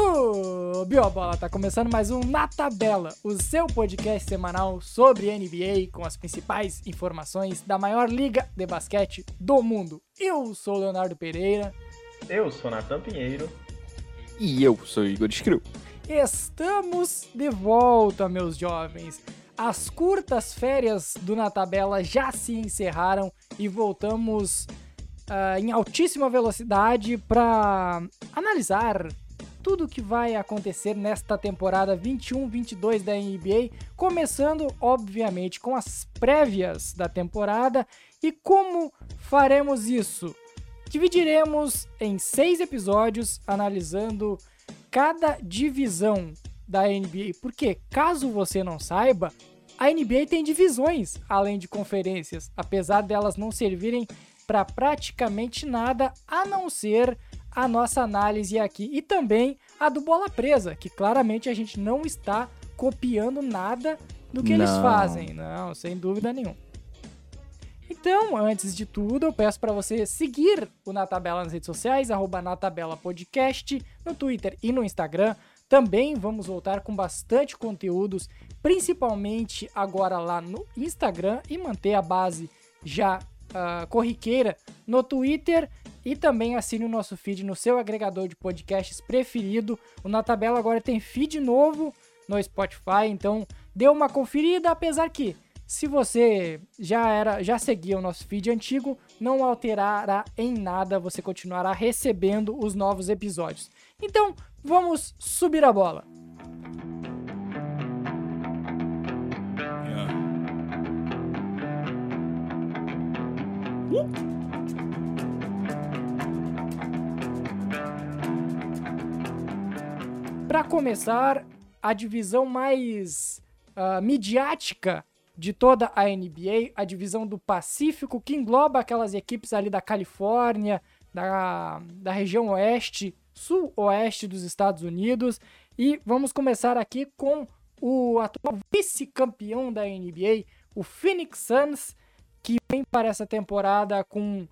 Subiu a bola, tá começando mais um Na Tabela, o seu podcast semanal sobre NBA com as principais informações da maior liga de basquete do mundo. Eu sou o Leonardo Pereira. Eu sou Natan Pinheiro. E eu sou Igor Escriu. Estamos de volta, meus jovens. As curtas férias do Na Tabela já se encerraram e voltamos uh, em altíssima velocidade para analisar tudo o que vai acontecer nesta temporada 21-22 da NBA, começando, obviamente, com as prévias da temporada. E como faremos isso? Dividiremos em seis episódios analisando cada divisão da NBA, porque caso você não saiba, a NBA tem divisões além de conferências, apesar delas não servirem para praticamente nada a não ser a nossa análise aqui e também a do Bola Presa, que claramente a gente não está copiando nada do que não. eles fazem, não, sem dúvida nenhuma. Então, antes de tudo, eu peço para você seguir o Na Tabela nas redes sociais, arroba Na Tabela Podcast, no Twitter e no Instagram. Também vamos voltar com bastante conteúdos, principalmente agora lá no Instagram e manter a base já uh, corriqueira no Twitter e também assine o nosso feed no seu agregador de podcasts preferido. O Na Tabela agora tem feed novo no Spotify, então dê uma conferida, apesar que se você já era, já seguia o nosso feed antigo, não alterará em nada, você continuará recebendo os novos episódios. Então, vamos subir a bola. Para começar, a divisão mais uh, midiática de toda a NBA, a divisão do Pacífico, que engloba aquelas equipes ali da Califórnia, da, da região oeste, sul-oeste dos Estados Unidos. E vamos começar aqui com o atual vice-campeão da NBA, o Phoenix Suns, que vem para essa temporada com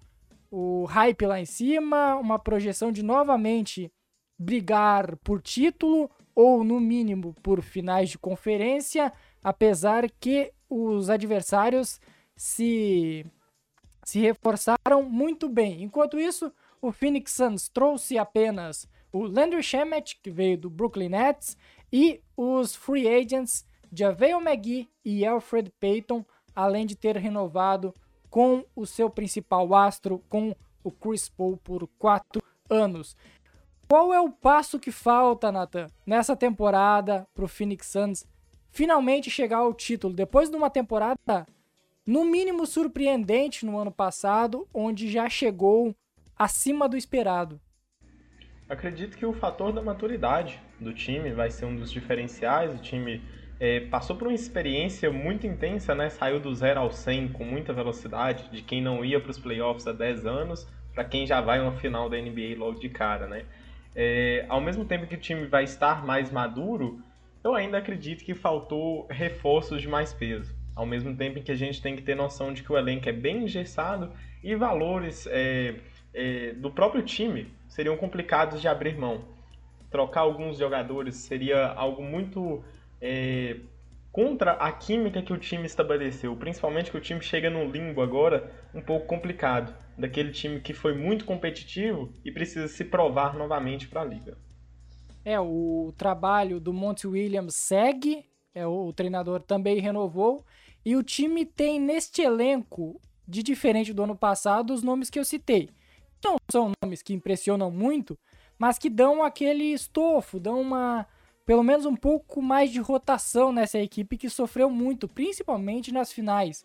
o hype lá em cima, uma projeção de novamente brigar por título ou no mínimo por finais de conferência, apesar que os adversários se se reforçaram muito bem. Enquanto isso, o Phoenix Suns trouxe apenas o Landry Shamet, que veio do Brooklyn Nets, e os free agents JaVale McGee e Alfred Payton, além de ter renovado com o seu principal astro, com o Chris Paul por quatro anos. Qual é o passo que falta, Nathan, nessa temporada para o Phoenix Suns finalmente chegar ao título? Depois de uma temporada, no mínimo surpreendente no ano passado, onde já chegou acima do esperado. Acredito que o fator da maturidade do time vai ser um dos diferenciais. O time é, passou por uma experiência muito intensa, né? Saiu do 0 ao 100 com muita velocidade, de quem não ia para os playoffs há 10 anos, para quem já vai uma final da NBA logo de cara, né? É, ao mesmo tempo que o time vai estar mais maduro, eu ainda acredito que faltou reforços de mais peso. Ao mesmo tempo que a gente tem que ter noção de que o elenco é bem engessado e valores é, é, do próprio time seriam complicados de abrir mão. Trocar alguns jogadores seria algo muito é, contra a química que o time estabeleceu, principalmente que o time chega no limbo agora um pouco complicado daquele time que foi muito competitivo e precisa se provar novamente para a liga. É, o trabalho do Monte Williams segue, é, o treinador também renovou, e o time tem neste elenco, de diferente do ano passado, os nomes que eu citei. Não são nomes que impressionam muito, mas que dão aquele estofo, dão uma pelo menos um pouco mais de rotação nessa equipe que sofreu muito, principalmente nas finais.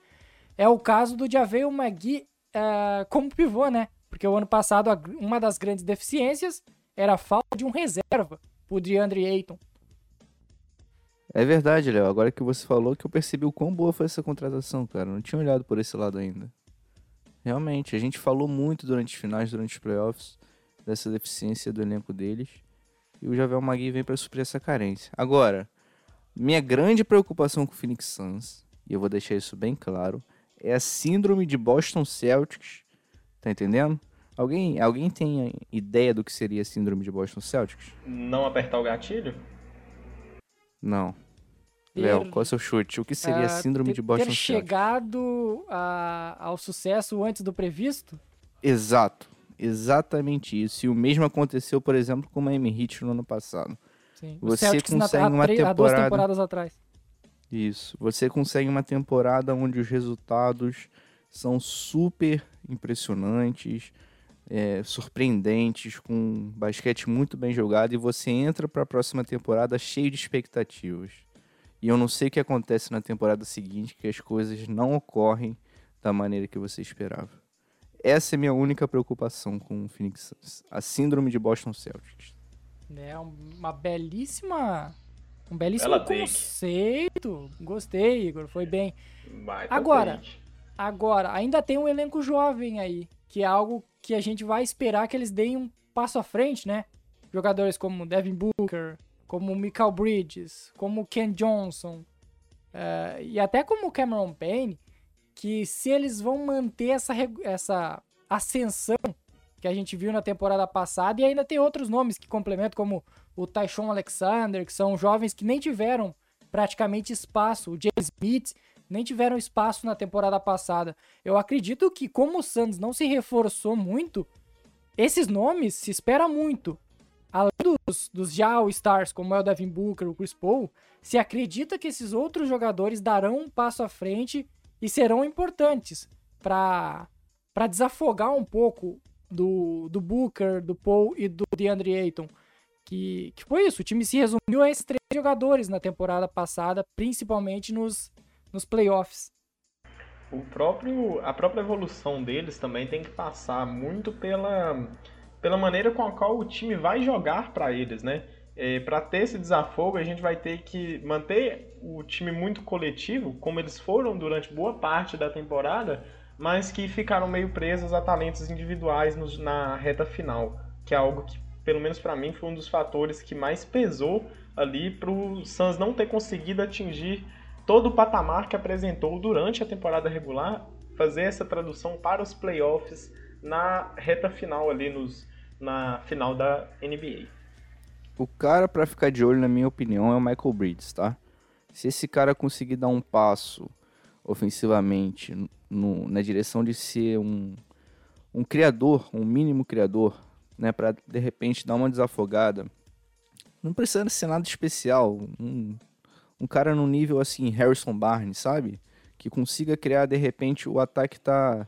É o caso do Javel Magui uh, como pivô, né? Porque o ano passado uma das grandes deficiências era a falta de um reserva o DeAndre Ayton. É verdade, Léo. Agora que você falou que eu percebi o quão boa foi essa contratação, cara. Não tinha olhado por esse lado ainda. Realmente, a gente falou muito durante os finais, durante os playoffs, dessa deficiência do elenco deles. E o Javel Magui vem para suprir essa carência. Agora, minha grande preocupação com o Phoenix Suns, e eu vou deixar isso bem claro, é a síndrome de Boston Celtics, tá entendendo? Alguém, alguém tem ideia do que seria a síndrome de Boston Celtics? Não apertar o gatilho? Não. Léo, qual é o seu chute? O que seria a Ah, síndrome ter- de Boston Ter Celtics? chegado a- ao sucesso antes do previsto? Exato. Exatamente isso. E o mesmo aconteceu, por exemplo, com o Miami Heat no ano passado. Sim. Você na- consegue há uma três- há duas temporada- temporadas atrás. Isso. Você consegue uma temporada onde os resultados são super impressionantes, é, surpreendentes, com basquete muito bem jogado, e você entra para a próxima temporada cheio de expectativas. E eu não sei o que acontece na temporada seguinte, que as coisas não ocorrem da maneira que você esperava. Essa é a minha única preocupação com o Phoenix Suns. A síndrome de Boston Celtics. É uma belíssima. Um belíssimo Bela take. conceito. Gostei, Igor. Foi bem. Baita Agora. Agora, ainda tem um elenco jovem aí, que é algo que a gente vai esperar que eles deem um passo à frente, né? Jogadores como Devin Booker, como Michael Bridges, como Ken Johnson, eh, e até como Cameron Payne, que se eles vão manter essa, essa ascensão que a gente viu na temporada passada, e ainda tem outros nomes que complementam, como o Tyshon Alexander, que são jovens que nem tiveram praticamente espaço, o Jay Smith, nem tiveram espaço na temporada passada. Eu acredito que, como o Suns não se reforçou muito, esses nomes se espera muito. Além dos, dos já All-Stars, como é o Devin Booker, o Chris Paul, se acredita que esses outros jogadores darão um passo à frente e serão importantes para desafogar um pouco do, do Booker, do Paul e do DeAndre Ayton. Que, que foi isso, o time se resumiu a esses três jogadores na temporada passada, principalmente nos, nos playoffs. O próprio, a própria evolução deles também tem que passar muito pela, pela maneira com a qual o time vai jogar para eles, né? É, para ter esse desafogo, a gente vai ter que manter o time muito coletivo, como eles foram durante boa parte da temporada, mas que ficaram meio presos a talentos individuais nos- na reta final, que é algo que, pelo menos para mim, foi um dos fatores que mais pesou ali para o Suns não ter conseguido atingir todo o patamar que apresentou durante a temporada regular, fazer essa tradução para os playoffs na reta final ali nos, na final da NBA. O cara pra ficar de olho, na minha opinião, é o Michael Bridges, tá? Se esse cara conseguir dar um passo ofensivamente no- na direção de ser um, um criador, um mínimo criador, né, Pra de repente dar uma desafogada, não precisa ser nada especial, um, um cara no nível assim, Harrison Barnes, sabe? Que consiga criar de repente o ataque tá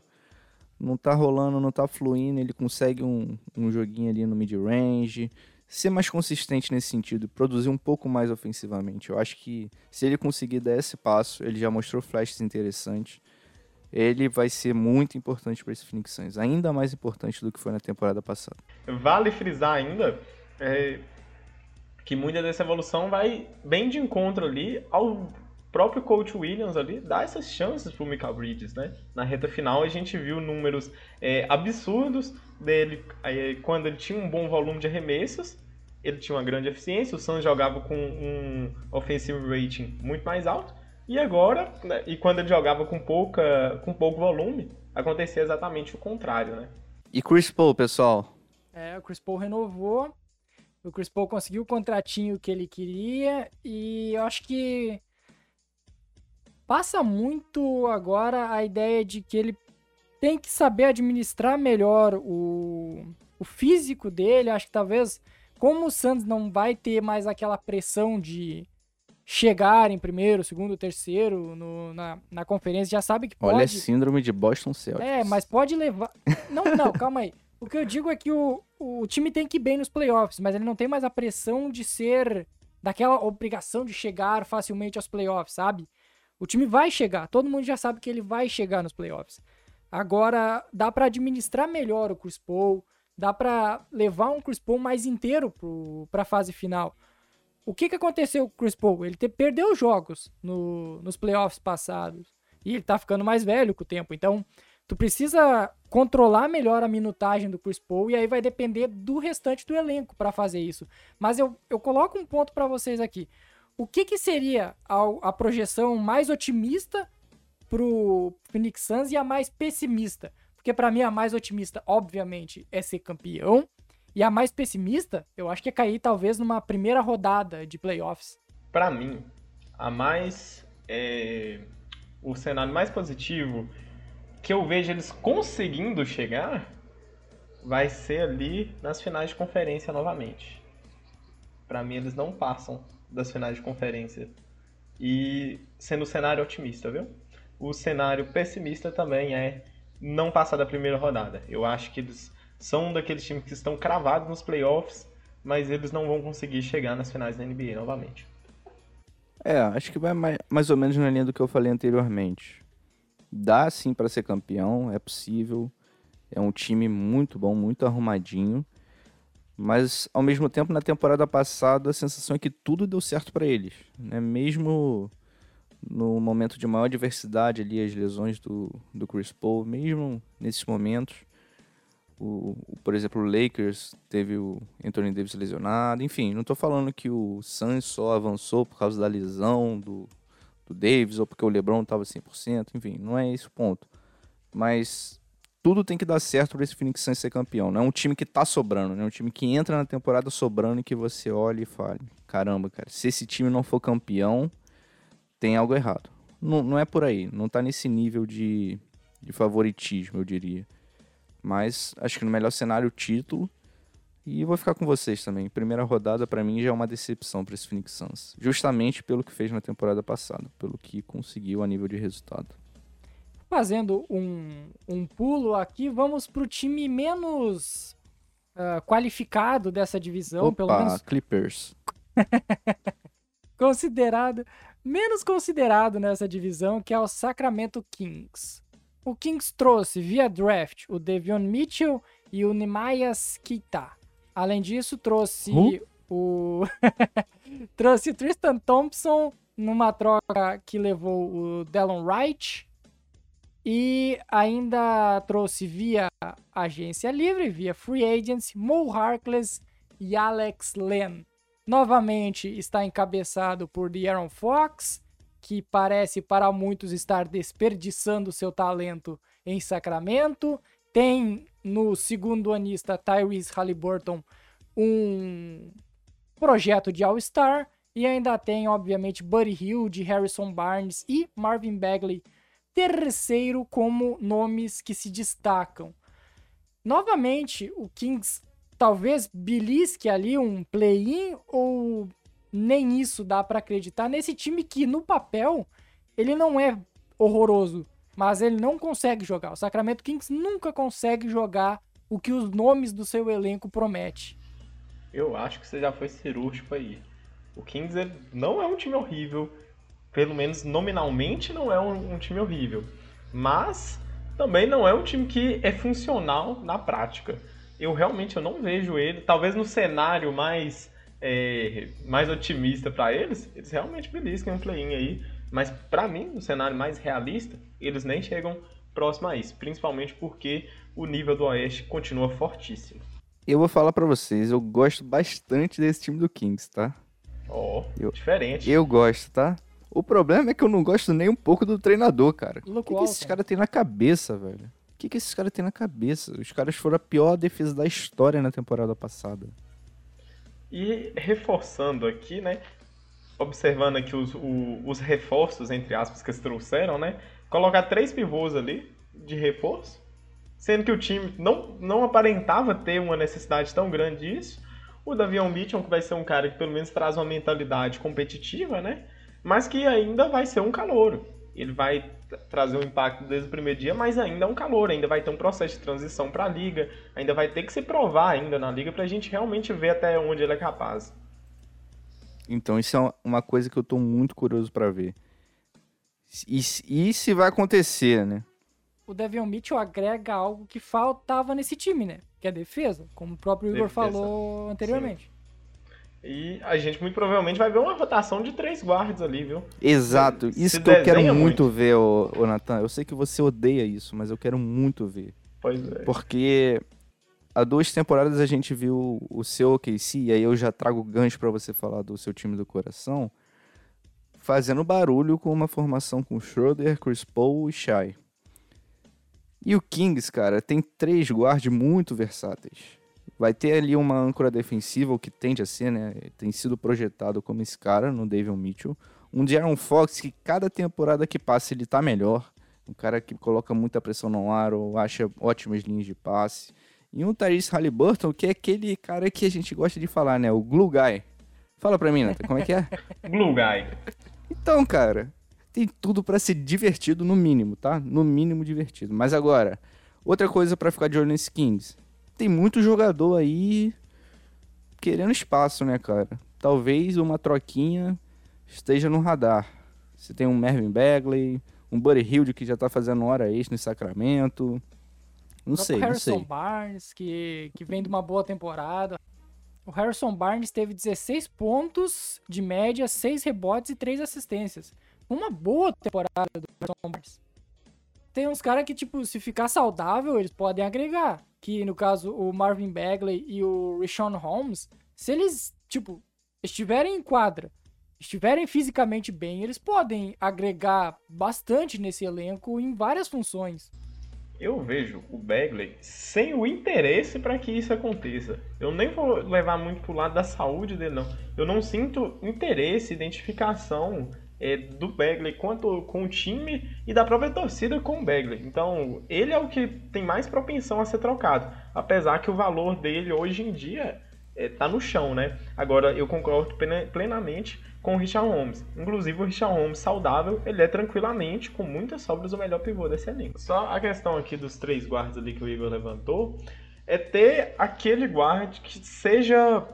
não tá rolando, não tá fluindo, ele consegue um, um joguinho ali no mid-range, ser mais consistente nesse sentido, produzir um pouco mais ofensivamente. Eu acho que se ele conseguir dar esse passo, ele já mostrou flashes interessantes. Ele vai ser muito importante para esse Phoenix Suns, ainda mais importante do que foi na temporada passada. Vale frisar ainda é, que muita dessa evolução vai bem de encontro ali ao próprio coach Williams ali dar essas chances pro Michael Bridges, né? Na reta final a gente viu números é, absurdos dele é, quando ele tinha um bom volume de arremessos, ele tinha uma grande eficiência, o Suns jogava com um offensive rating muito mais alto, e agora, né, e quando ele jogava com pouca com pouco volume, acontecia exatamente o contrário, né? E Chris Paul, pessoal? É, o Chris Paul renovou. O Chris Paul conseguiu o contratinho que ele queria. E eu acho que passa muito agora a ideia de que ele tem que saber administrar melhor o, o físico dele. Acho que talvez, como o Santos não vai ter mais aquela pressão de chegar em primeiro, segundo, terceiro no- na, na conferência, já sabe que pode. Olha a síndrome de Boston Celtics. É, mas pode levar. Não, não, calma aí. O que eu digo é que o, o time tem que ir bem nos playoffs, mas ele não tem mais a pressão de ser daquela obrigação de chegar facilmente aos playoffs, sabe? O time vai chegar, todo mundo já sabe que ele vai chegar nos playoffs. Agora, dá pra administrar melhor o Chris Paul, dá pra levar um Chris Paul mais inteiro pro, pra fase final. O que, que aconteceu com o Chris Paul? Ele te- perdeu jogos no, nos playoffs passados. E ele tá ficando mais velho com o tempo. Então, tu precisa controlar melhor a minutagem do Chris Paul e aí vai depender do restante do elenco para fazer isso. Mas eu, eu coloco um ponto para vocês aqui. O que, que seria a, a projeção mais otimista pro Phoenix Suns e a mais pessimista? porque para mim a mais otimista, obviamente, é ser campeão. E a mais pessimista, eu acho que é cair talvez numa primeira rodada de playoffs. Para mim, a mais. É, o cenário mais positivo que eu vejo eles conseguindo chegar vai ser ali nas finais de conferência novamente. Para mim, eles não passam das finais de conferência. E sendo o cenário otimista, viu? O cenário pessimista também é não passar da primeira rodada. Eu acho que eles são daqueles times que estão cravados nos playoffs, mas eles não vão conseguir chegar nas finais da NBA novamente. É, acho que vai mais, mais ou menos na linha do que eu falei anteriormente. Dá sim para ser campeão, é possível. É um time muito bom, muito arrumadinho. Mas ao mesmo tempo, na temporada passada, a sensação é que tudo deu certo para eles, né? Mesmo no momento de maior diversidade ali, as lesões do, do Chris Paul, mesmo nesses momentos, o, o, por exemplo, o Lakers teve o Anthony Davis lesionado, enfim, não estou falando que o Suns só avançou por causa da lesão do, do Davis ou porque o LeBron estava 100%, enfim, não é esse o ponto. Mas tudo tem que dar certo para esse Phoenix Suns ser campeão. Não é um time que tá sobrando, né? É um time que entra na temporada sobrando e que você olha e fala: caramba, cara, se esse time não for campeão, tem algo errado. Não, não é por aí, não tá nesse nível de, de favoritismo, eu diria. Mas acho que no melhor cenário, o título. E vou ficar com vocês também. Primeira rodada, para mim, já é uma decepção para esse Phoenix Suns. Justamente pelo que fez na temporada passada, pelo que conseguiu a nível de resultado. Fazendo um, um pulo aqui, vamos para o time menos uh, qualificado dessa divisão, Opa, pelo menos. Clippers. considerado, menos considerado nessa divisão, que é o Sacramento Kings. O Kings trouxe via draft o Devion Mitchell e o Nemaias Keita. Além disso, trouxe uh? o trouxe o Tristan Thompson numa troca que levou o Delon Wright e ainda trouxe via agência livre, via free agents, Mo Harkless e Alex Len. Novamente está encabeçado por De'Aaron Fox, que parece para muitos estar desperdiçando seu talento em Sacramento. Tem no segundo anista Tyrese Halliburton um projeto de All-Star. E ainda tem, obviamente, Buddy Hill, de Harrison Barnes e Marvin Bagley terceiro como nomes que se destacam. Novamente, o Kings talvez belisque ali um play-in ou nem isso dá para acreditar nesse time que no papel ele não é horroroso, mas ele não consegue jogar. O Sacramento Kings nunca consegue jogar o que os nomes do seu elenco promete. Eu acho que você já foi cirúrgico aí. O Kings não é um time horrível, pelo menos nominalmente, não é um, um time horrível. Mas também não é um time que é funcional na prática. Eu realmente eu não vejo ele, talvez no cenário mais é, mais otimista para eles, eles realmente beliscam um play-in aí. Mas para mim, no cenário mais realista, eles nem chegam próximo a isso, principalmente porque o nível do Oeste continua fortíssimo. Eu vou falar para vocês, eu gosto bastante desse time do Kings, tá? Ó, oh, eu, diferente. Eu gosto, tá? O problema é que eu não gosto nem um pouco do treinador, cara. O que, que esses caras têm na cabeça, velho? Que, que esses caras têm na cabeça? Os caras foram a pior defesa da história na temporada passada. E reforçando aqui, né? Observando aqui os, o, os reforços, entre aspas, que eles trouxeram, né? Colocar três pivôs ali de reforço. Sendo que o time não, não aparentava ter uma necessidade tão grande disso. O Davion Mitchell, que vai ser um cara que pelo menos traz uma mentalidade competitiva, né? mas que ainda vai ser um calouro. Ele vai trazer um impacto desde o primeiro dia, mas ainda é um calor, ainda vai ter um processo de transição para a liga, ainda vai ter que se provar ainda na liga para a gente realmente ver até onde ele é capaz. Então isso é uma coisa que eu estou muito curioso para ver. E, e se vai acontecer, né? O Devon Mitchell agrega algo que faltava nesse time, né? Que é defesa, como o próprio Igor defesa. falou anteriormente. Sim. E a gente muito provavelmente vai ver uma rotação de três guardas ali, viu? Exato. Isso que eu quero muito, muito. ver, ô, ô Nathan. Eu sei que você odeia isso, mas eu quero muito ver. Pois é. Porque há duas temporadas a gente viu o seu OKC, e aí eu já trago gancho para você falar do seu time do coração, fazendo barulho com uma formação com Schroeder, Chris Paul e Shai. E o Kings, cara, tem três guards muito versáteis. Vai ter ali uma âncora defensiva, o que tende a ser, né? Tem sido projetado como esse cara no David Mitchell. Um Jaron Fox que cada temporada que passa ele tá melhor. Um cara que coloca muita pressão no aro, acha ótimas linhas de passe. E um Tyrese Halliburton, que é aquele cara que a gente gosta de falar, né? O glue guy. Fala pra mim, Nathan, como é que é? glue guy. Então, cara, tem tudo para ser divertido no mínimo, tá? No mínimo divertido. Mas agora, outra coisa para ficar de olho nesse Kings. Tem muito jogador aí querendo espaço, né, cara? Talvez uma troquinha esteja no radar. Você tem um Mervyn Bagley, um Buddy Hilde que já tá fazendo hora extra no Sacramento. Não sei, não sei. Harrison Barnes, que, que vem de uma boa temporada. O Harrison Barnes teve 16 pontos de média, 6 rebotes e 3 assistências uma boa temporada do Harrison Barnes. Tem uns caras que, tipo, se ficar saudável, eles podem agregar. Que, no caso, o Marvin Bagley e o Rishon Holmes, se eles, tipo, estiverem em quadra, estiverem fisicamente bem, eles podem agregar bastante nesse elenco em várias funções. Eu vejo o Bagley sem o interesse para que isso aconteça. Eu nem vou levar muito pro lado da saúde dele, não. Eu não sinto interesse, identificação é, do Bagley quanto com o time e da própria torcida com o Bagley. Então, ele é o que tem mais propensão a ser trocado, apesar que o valor dele hoje em dia está é, no chão, né? Agora, eu concordo plenamente com o Richard Holmes. Inclusive, o Richard Holmes saudável, ele é tranquilamente, com muitas sobras, o melhor pivô desse elenco. Só a questão aqui dos três guardas ali que o Igor levantou, é ter aquele guarda que seja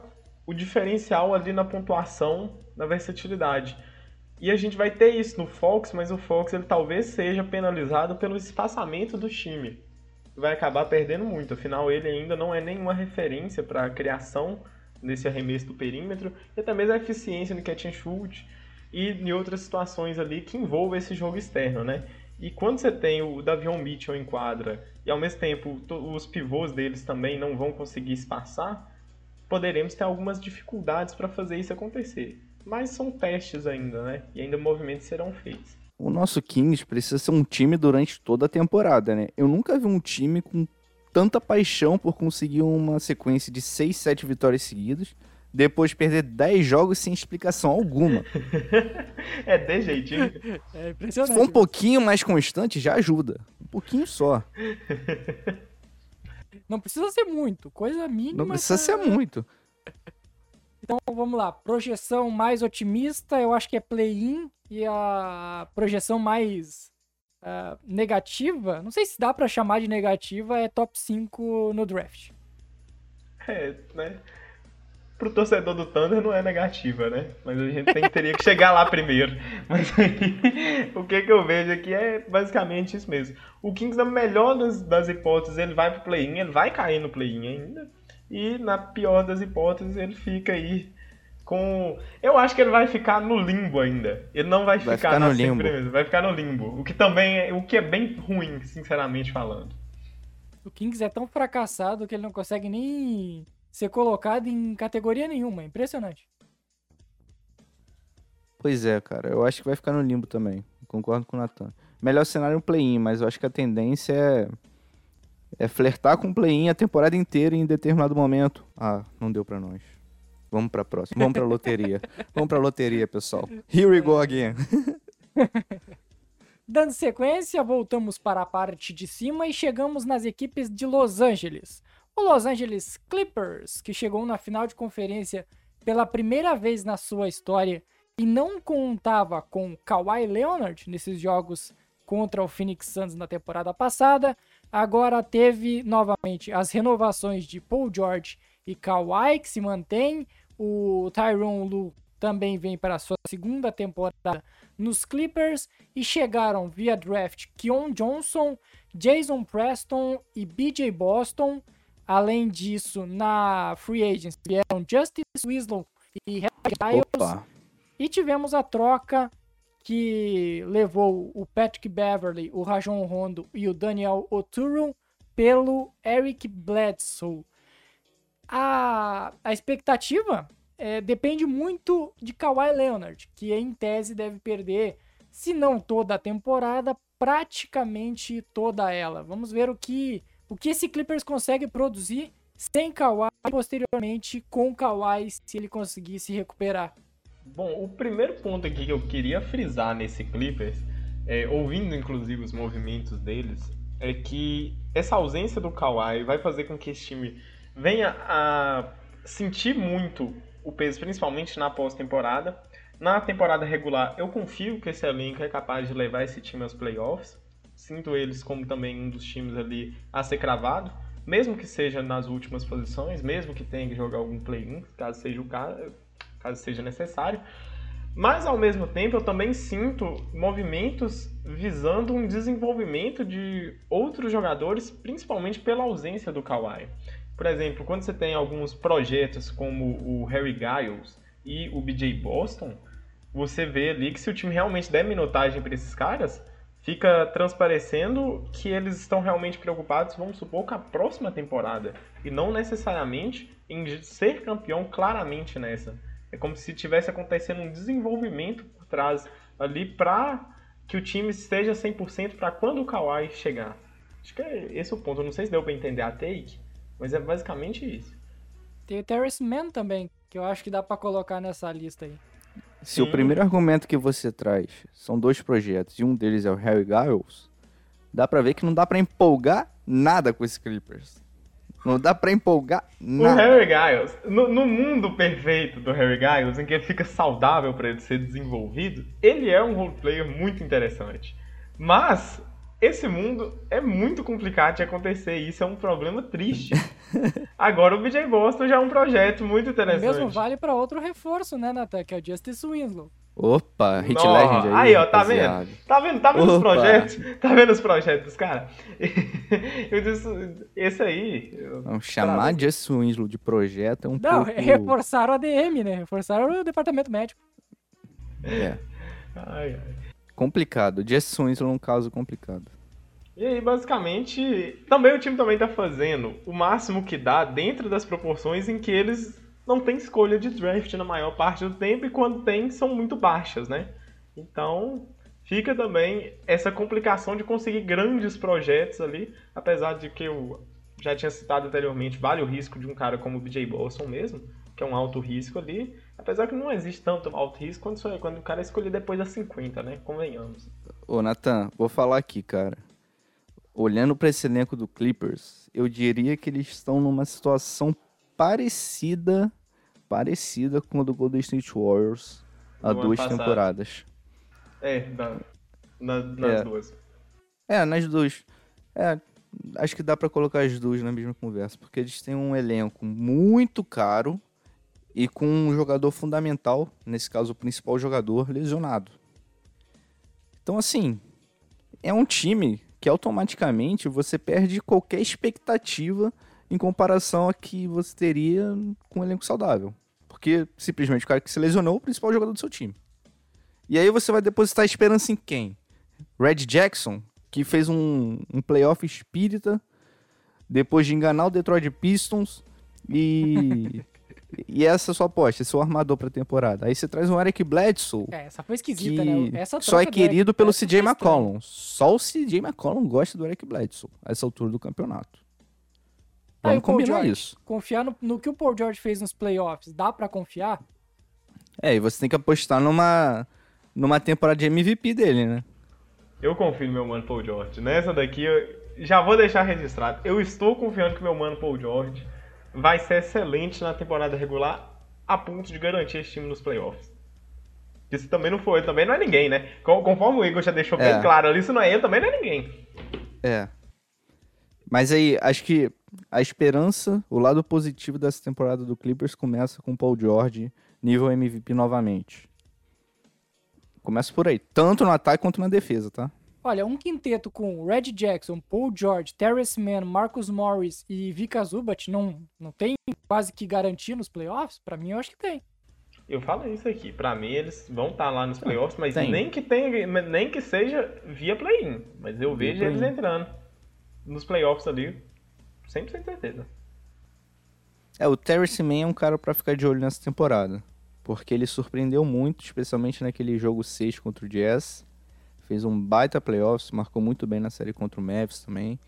o diferencial ali na pontuação, na versatilidade. E a gente vai ter isso no Fox, mas o Fox ele talvez seja penalizado pelo espaçamento do time. Vai acabar perdendo muito, afinal ele ainda não é nenhuma referência para a criação nesse arremesso do perímetro e até mesmo a eficiência no catch and shoot e em outras situações ali que envolvem esse jogo externo, né? E quando você tem o Davion Mitchell em quadra e ao mesmo tempo os pivôs deles também não vão conseguir espaçar, poderemos ter algumas dificuldades para fazer isso acontecer. Mas são testes ainda, né? E ainda movimentos serão feitos. O nosso Kings precisa ser um time durante toda a temporada, né? Eu nunca vi um time com tanta paixão por conseguir uma sequência de 6, 7 vitórias seguidas, depois perder 10 jogos sem explicação alguma. é de jeitinho. É impressionante. Se for um pouquinho mais constante, já ajuda. Um pouquinho só. Não precisa ser muito, coisa mínima. Não precisa ser muito. Então vamos lá, projeção mais otimista, eu acho que é play-in e a projeção mais uh, negativa, não sei se dá para chamar de negativa, é top 5 no draft. É, né? Pro torcedor do Thunder não é negativa, né? Mas a gente tem, teria que chegar lá primeiro. Mas o que, que eu vejo aqui é basicamente isso mesmo. O Kings, na melhor das, das hipóteses, ele vai pro play-in, ele vai cair no play-in ainda e na pior das hipóteses, ele fica aí com. Eu acho que ele vai ficar no limbo ainda. Ele não vai, vai ficar, ficar no limbo. vai ficar no limbo. O que também é, o que é bem ruim, sinceramente falando. O Kings é tão fracassado que ele não consegue nem ser colocado em categoria nenhuma. Impressionante. Pois é, cara. Eu acho que vai ficar no limbo também. Concordo com o Natan. Melhor cenário é um play-in, mas eu acho que a tendência é é flertar com o play-in a temporada inteira e em determinado momento. Ah, não deu para nós. Vamos pra próxima. Vamos pra loteria. Vamos pra loteria, pessoal. Here we go again. Dando sequência, voltamos para a parte de cima e chegamos nas equipes de Los Angeles. O Los Angeles Clippers, que chegou na final de conferência pela primeira vez na sua história e não contava com Kawhi Leonard nesses jogos contra o Phoenix Suns na temporada passada, Agora teve novamente as renovações de Paul George e Kawhi que se mantém. O Tyron Lu também vem para a sua segunda temporada nos Clippers e chegaram via draft Keon Johnson, Jason Preston e BJ Boston. Além disso, na free agents vieram Justice Winslow e Giles. E tivemos a troca que levou o Patrick Beverly, o Rajon Rondo e o Daniel Oturu pelo Eric Bledsoe. A, a expectativa é, depende muito de Kawhi Leonard, que em tese deve perder, se não toda a temporada, praticamente toda ela. Vamos ver o que, o que esse Clippers consegue produzir sem Kawhi e posteriormente com Kawhi se ele conseguir se recuperar. Bom, o primeiro ponto aqui que eu queria frisar nesse Clippers, é, ouvindo inclusive os movimentos deles, é que essa ausência do Kawhi vai fazer com que esse time venha a sentir muito o peso, principalmente na pós-temporada. Na temporada regular, eu confio que esse elenco é capaz de levar esse time aos playoffs. Sinto eles como também um dos times ali a ser cravado, mesmo que seja nas últimas posições, mesmo que tenha que jogar algum play-in, caso seja o caso, caso seja necessário. Mas ao mesmo tempo eu também sinto movimentos visando um desenvolvimento de outros jogadores, principalmente pela ausência do Kawhi. Por exemplo, quando você tem alguns projetos como o Harry Giles e o BJ Boston, você vê ali que se o time realmente der minutagem para esses caras, fica transparecendo que eles estão realmente preocupados, vamos supor, com a próxima temporada e não necessariamente em ser campeão claramente nessa. É como se tivesse acontecendo um desenvolvimento por trás ali para que o time esteja 100% para quando o Kawhi chegar. Acho que é esse o ponto. Eu não sei se deu para entender a take, mas é basicamente isso. Tem o Terrence Mann também, que eu acho que dá para colocar nessa lista aí. Se Sim. o primeiro argumento que você traz são dois projetos e um deles é o Harry Giles, dá para ver que não dá para empolgar nada com esse Clippers. Não dá pra empolgar nada. O Harry Giles, no, no, mundo perfeito do Harry Giles, em que ele fica saudável para ele ser desenvolvido, ele é um roleplayer muito interessante. Mas esse mundo é muito complicado de acontecer e isso é um problema triste. Agora o BJ Boston já é um projeto muito interessante. O mesmo vale para outro reforço, né, Natan, que é o Justice Winslow. Opa, Hit Nossa, Legend aí. Aí, ó, tá vendo? Tá vendo? Tá vendo Opa. os projetos? Tá vendo os projetos, cara? eu disse, esse aí. Não, chamar de Jess Winslow de projeto é um Não, pouco... reforçaram a DM, né? Reforçaram o departamento médico. É. Ai, ai. Complicado. Jess Winslow é um caso complicado. E aí, basicamente, também o time também tá fazendo o máximo que dá dentro das proporções em que eles não tem escolha de draft na maior parte do tempo e quando tem são muito baixas, né? Então fica também essa complicação de conseguir grandes projetos ali, apesar de que eu já tinha citado anteriormente, vale o risco de um cara como o BJ Bolson mesmo, que é um alto risco ali, apesar que não existe tanto alto risco quando, quando o cara é escolher depois das 50, né? Convenhamos. Ô, Nathan, vou falar aqui, cara. Olhando para esse elenco do Clippers, eu diria que eles estão numa situação parecida parecida com a do Golden State Warriors há duas temporadas. É, na, na, nas é. duas. É, nas duas. É, acho que dá para colocar as duas na mesma conversa, porque eles têm um elenco muito caro e com um jogador fundamental, nesse caso o principal jogador, lesionado. Então, assim, é um time que automaticamente você perde qualquer expectativa em comparação a que você teria com um elenco saudável. Porque simplesmente o cara que se lesionou é o principal jogador do seu time. E aí você vai depositar esperança em quem? Red Jackson, que fez um, um playoff espírita depois de enganar o Detroit Pistons e. e essa é a sua aposta, esse é o armador pra temporada. Aí você traz um Eric Bledsoe. É, essa foi esquisita, né? Essa só é querido pelo CJ McCollum. Só o CJ McCollum gosta do Eric Bledsoe a essa altura do campeonato. Vamos Aí, combinar George, isso. Confiar no, no, que o Paul George fez nos playoffs, dá para confiar? É, e você tem que apostar numa, numa temporada de MVP dele, né? Eu confio no meu mano Paul George. Nessa daqui, eu já vou deixar registrado. Eu estou confiando que meu mano Paul George vai ser excelente na temporada regular, a ponto de garantir esse time nos playoffs. Isso também não foi, também não é ninguém, né? Conforme o Igor já deixou é. bem claro ali, isso não é ele, também não é ninguém. É. Mas aí, acho que a esperança, o lado positivo dessa temporada do Clippers começa com o Paul George, nível MVP novamente. Começa por aí, tanto no ataque quanto na defesa, tá? Olha, um quinteto com Red Jackson, Paul George, Terrence Mann, Marcus Morris e Vika Zubat não, não tem quase que garantia nos playoffs? Para mim, eu acho que tem. Eu falo isso aqui, para mim eles vão estar tá lá nos playoffs, mas nem que tenha, nem que seja via play-in, mas eu via vejo eles entrando nos playoffs ali 100% certeza. É, o Terrence Mann é um cara para ficar de olho nessa temporada. Porque ele surpreendeu muito, especialmente naquele jogo 6 contra o Jazz. fez um baita playoffs, marcou muito bem na série contra o Mavs também.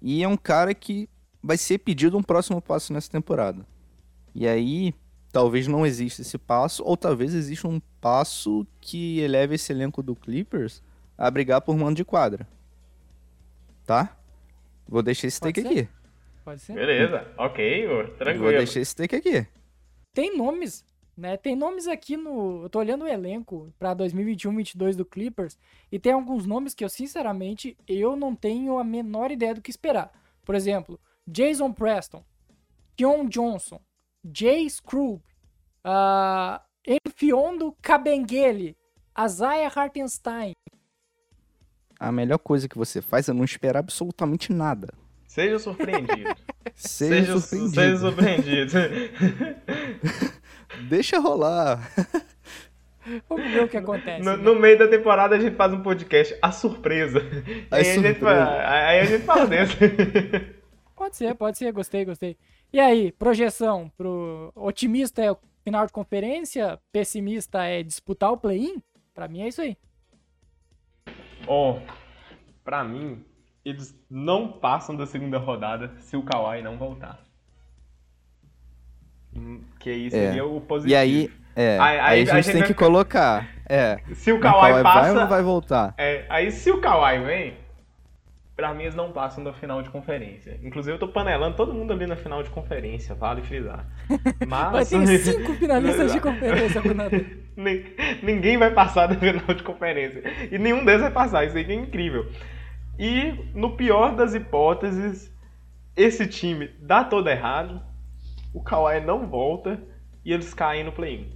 E é um cara que vai ser pedido um próximo passo nessa temporada. E aí, talvez não exista esse passo, ou talvez exista um passo que eleve esse elenco do Clippers a brigar por mando de quadra. Tá? Vou deixar esse Pode take ser? aqui. Pode ser? Beleza, ok, Igor, Vou tranquilo. deixar esse take aqui. Tem nomes, né? Tem nomes aqui no. Eu tô olhando o elenco pra 2021-22 do Clippers e tem alguns nomes que eu, sinceramente, eu não tenho a menor ideia do que esperar. Por exemplo, Jason Preston, John Johnson, Jay Scrooge, uh, Enfiondo Kabengele, Isaiah Hartenstein. A melhor coisa que você faz é não esperar absolutamente nada. Seja surpreendido. Seja, seja surpreendido. seja surpreendido. Deixa rolar. Vamos ver o que acontece. No, né? no meio da temporada a gente faz um podcast, a surpresa. A aí, A gente, surpresa. fa- aí a gente fala. Pode ser, pode ser, gostei, gostei. E aí, projeção pro otimista é o final de conferência, pessimista é disputar o play-in? Pra mim é isso aí. Ó, pra mim, eles não passam da segunda rodada se o Kawhi não voltar. Hum, Que aí seria o positivo. E aí, é, Aí- aí, aí a a gente gente tem vai que colocar. É, Se o o Kawhi, Kawhi passa, vai ou não vai voltar? É, aí se o Kawhi vem, pra mim eles não passam da final de conferência. Inclusive eu tô panelando todo mundo ali na final de conferência, vale frisar. Vai Mas ter cinco finalistas de conferência. Nin- Ninguém vai passar da final de conferência. E nenhum deles vai passar, isso aí que é incrível. E no pior das hipóteses, esse time dá todo errado, o Kawhi não volta e eles caem no play-in.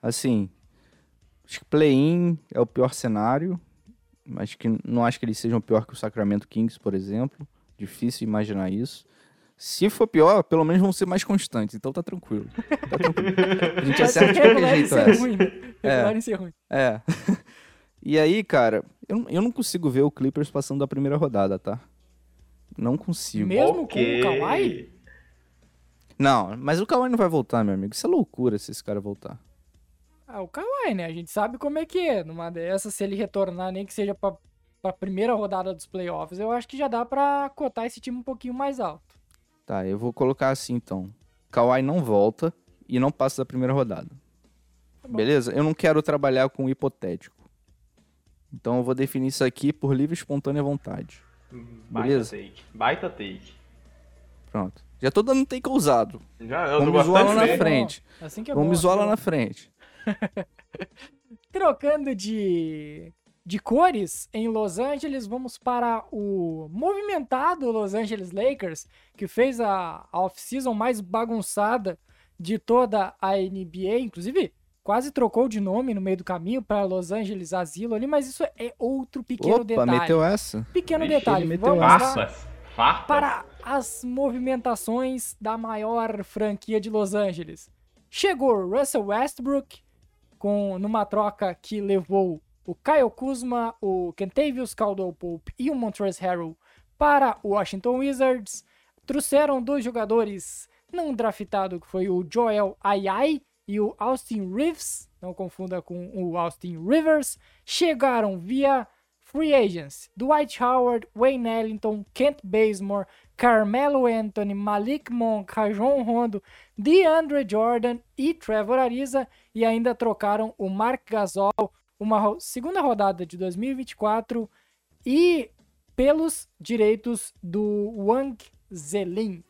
Assim, acho que play-in é o pior cenário. Acho que não acho que eles sejam pior que o Sacramento Kings, por exemplo. Difícil imaginar isso. Se for pior, pelo menos vão ser mais constantes, então tá tranquilo. Tá tranquilo. A gente Vai ser acerta de qualquer jeito essa. ruim, né? Em ser ruim. É. E aí, cara, eu, não- eu não consigo ver o Clippers passando da primeira rodada, tá? Não consigo. Mesmo com o Kawhi? Não, mas o Kawhi não vai voltar, meu amigo. Isso é loucura se esse cara voltar. Ah, o Kawhi, né? A gente sabe como é que é. Numa dessas, se ele retornar, nem que seja pra, pra primeira rodada dos playoffs, eu acho que já dá pra cotar esse time um pouquinho mais alto. Tá, eu vou colocar assim então. Kawhi não volta e não passa da primeira rodada. Tá. Beleza? Eu não quero trabalhar com hipotético. Então eu vou definir isso aqui por livre e espontânea vontade. Baita Beleza. take. Baita take. Pronto. Já tô dando take ousado. Já, eu Vamos zoar lá na frente. Assim que é Vamos zoar assim lá que é na frente. Trocando de, de cores, em Los Angeles, vamos para o movimentado Los Angeles Lakers, que fez a, a off-season mais bagunçada de toda a NBA. Inclusive, quase trocou de nome no meio do caminho para Los Angeles Asilo ali, mas isso é outro pequeno Opa, detalhe. meteu essa? Pequeno Vixe, detalhe. meteu Vamos essa. para as movimentações da maior franquia de Los Angeles. Chegou Russell Westbrook com numa troca que levou o Kyle Kuzma, o Kentavious Caldwell-Pope e o Montrezl Harrell para o Washington Wizards. Trouxeram dois jogadores não draftados, que foi o Joel Ayai e o Austin Reeves, não confunda com o Austin Rivers. Chegaram via Free Agents, Dwight Howard, Wayne Ellington, Kent Bazemore, Carmelo Anthony, Malik Monk, Rajon Rondo, DeAndre Jordan e Trevor Ariza e ainda trocaram o Mark Gasol, uma segunda rodada de 2024 e pelos direitos do Wang Zelin.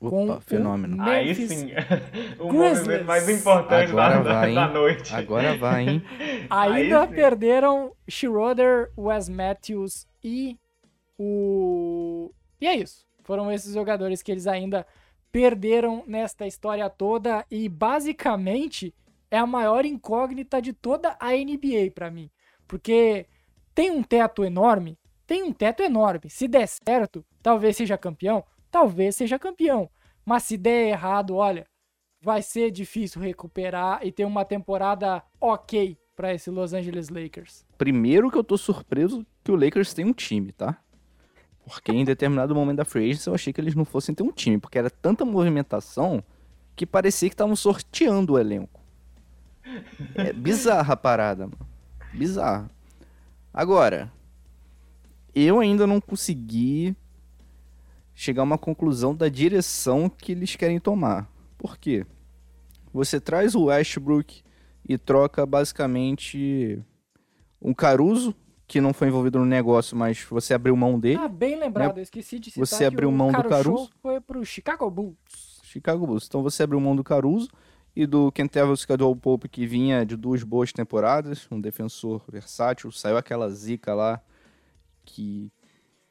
Com Opa, o fenômeno. Aí sim. o Grizzlies. movimento mais importante da, Agora da- vai, da noite. Agora vai, hein? Ainda perderam Schroeder, Wes Matthews e o. E é isso. Foram esses jogadores que eles ainda perderam nesta história toda e basicamente é a maior incógnita de toda a NBA pra mim. Porque tem um teto enorme, tem um teto enorme. Se der certo, talvez seja campeão, talvez seja campeão. Mas se der errado, olha, vai ser difícil recuperar e ter uma temporada ok pra esse Los Angeles Lakers. Primeiro que eu tô surpreso que o Lakers tem um time, tá? Porque em determinado momento da free agency eu achei que eles não fossem ter um time, porque era tanta movimentação que parecia que estavam sorteando o elenco. É bizarra a parada, mano. Bizarro. Agora, eu ainda não consegui chegar a uma conclusão da direção que eles querem tomar. Por quê? Você traz o Westbrook e troca basicamente um Caruso, que não foi envolvido no negócio, mas você abriu mão dele. Ah, bem lembrado, eu esqueci de citar Você que abriu o mão do Caruso Caruso? foi pro Chicago Bulls. Chicago Bulls. Então você abriu mão do Caruso e do Kentavious Caldwell Pope, que vinha de duas boas temporadas, um defensor versátil. Saiu aquela zica lá que,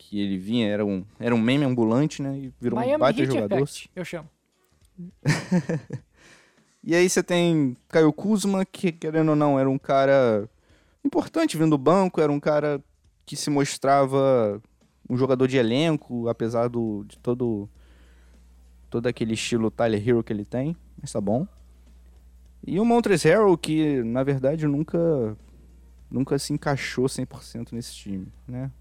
que ele vinha, era um, era um meme ambulante, né? E virou um Miami baita Heat jogador. Effect, eu chamo. E aí você tem Caio Kuzma, que querendo ou não, era um cara importante vindo do banco, era um cara que se mostrava um jogador de elenco, apesar do, de todo todo aquele estilo Tyler Hero que ele tem, mas tá bom. E o Montrezl Harrell, que na verdade nunca nunca se encaixou 100% nesse time, né?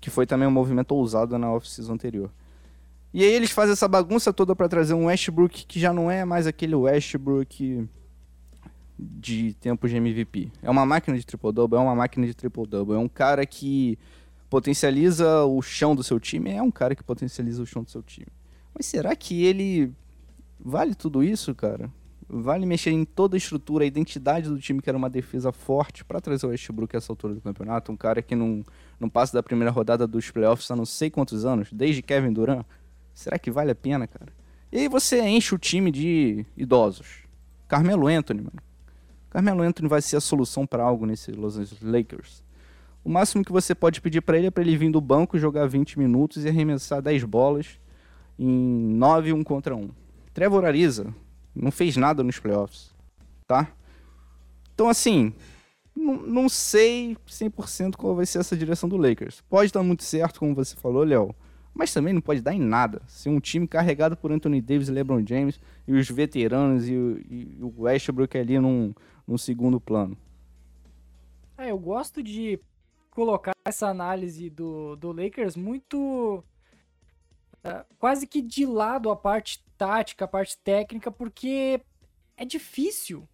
Que foi também um movimento ousado na off-season anterior. E aí eles fazem essa bagunça toda pra trazer um Westbrook que já não é mais aquele Westbrook de tempos de MVP. É uma máquina de triple-double, é uma máquina de triple-double. É um cara que potencializa o chão do seu time, é um cara que potencializa o chão do seu time. Mas será que ele vale tudo isso, cara? Vale mexer em toda a estrutura, a identidade do time, que era uma defesa forte, pra trazer o Westbrook a essa altura do campeonato? Um cara que não, não passa da primeira rodada dos playoffs há não sei quantos anos, desde Kevin Durant. Será que vale a pena, cara? E aí você enche o time de idosos. Carmelo Anthony, mano. Carmelo Anthony vai ser a solução pra algo nesse Los Angeles Lakers. O máximo que você pode pedir pra ele é pra ele vir do banco, jogar 20 minutos e arremessar 10 bolas em 9 1 contra 1. Trevor Ariza não fez nada nos playoffs, tá? Então assim, não, sei 100% qual vai ser essa direção do Lakers. Pode dar muito certo, como você falou, Léo, mas também não pode dar em nada. Se um time carregado por Anthony Davis e LeBron James e os veteranos e o, e o Westbrook ali num, num segundo plano. É, eu gosto de colocar essa análise do, do Lakers muito. ah, quase que de lado a parte tática, a parte técnica, porque é difícil.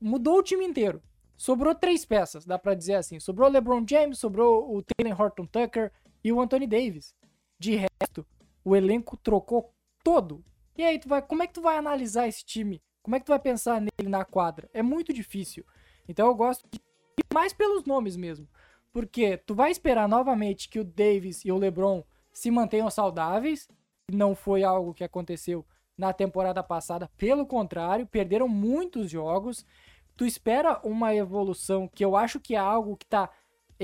Mudou o time inteiro. Sobrou três peças, dá pra dizer assim. Sobrou o LeBron James, sobrou o Taylor Horton Tucker e o Anthony Davis. De resto, o elenco trocou todo. E aí, tu vai, como é que tu vai analisar esse time? Como é que tu vai pensar nele na quadra? É muito difícil. Então eu gosto de ir mais pelos nomes mesmo. Porque tu vai esperar novamente que o Davis e o LeBron se mantenham saudáveis. Não foi algo que aconteceu na temporada passada. Pelo contrário, perderam muitos jogos. Tu espera uma evolução que eu acho que é algo que tá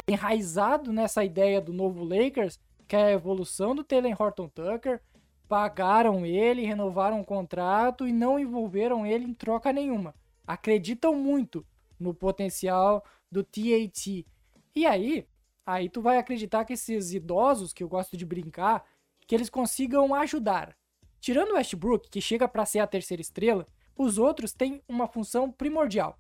enraizado nessa ideia do novo Lakers, que é a evolução do Taylor Horton Tucker. Pagaram ele, renovaram o contrato e não envolveram ele em troca nenhuma. Acreditam muito no potencial do TAT. E aí, aí tu vai acreditar que esses idosos, que eu gosto de brincar, que eles consigam ajudar. Tirando o Westbrook, que chega para ser a terceira estrela, os outros têm uma função primordial: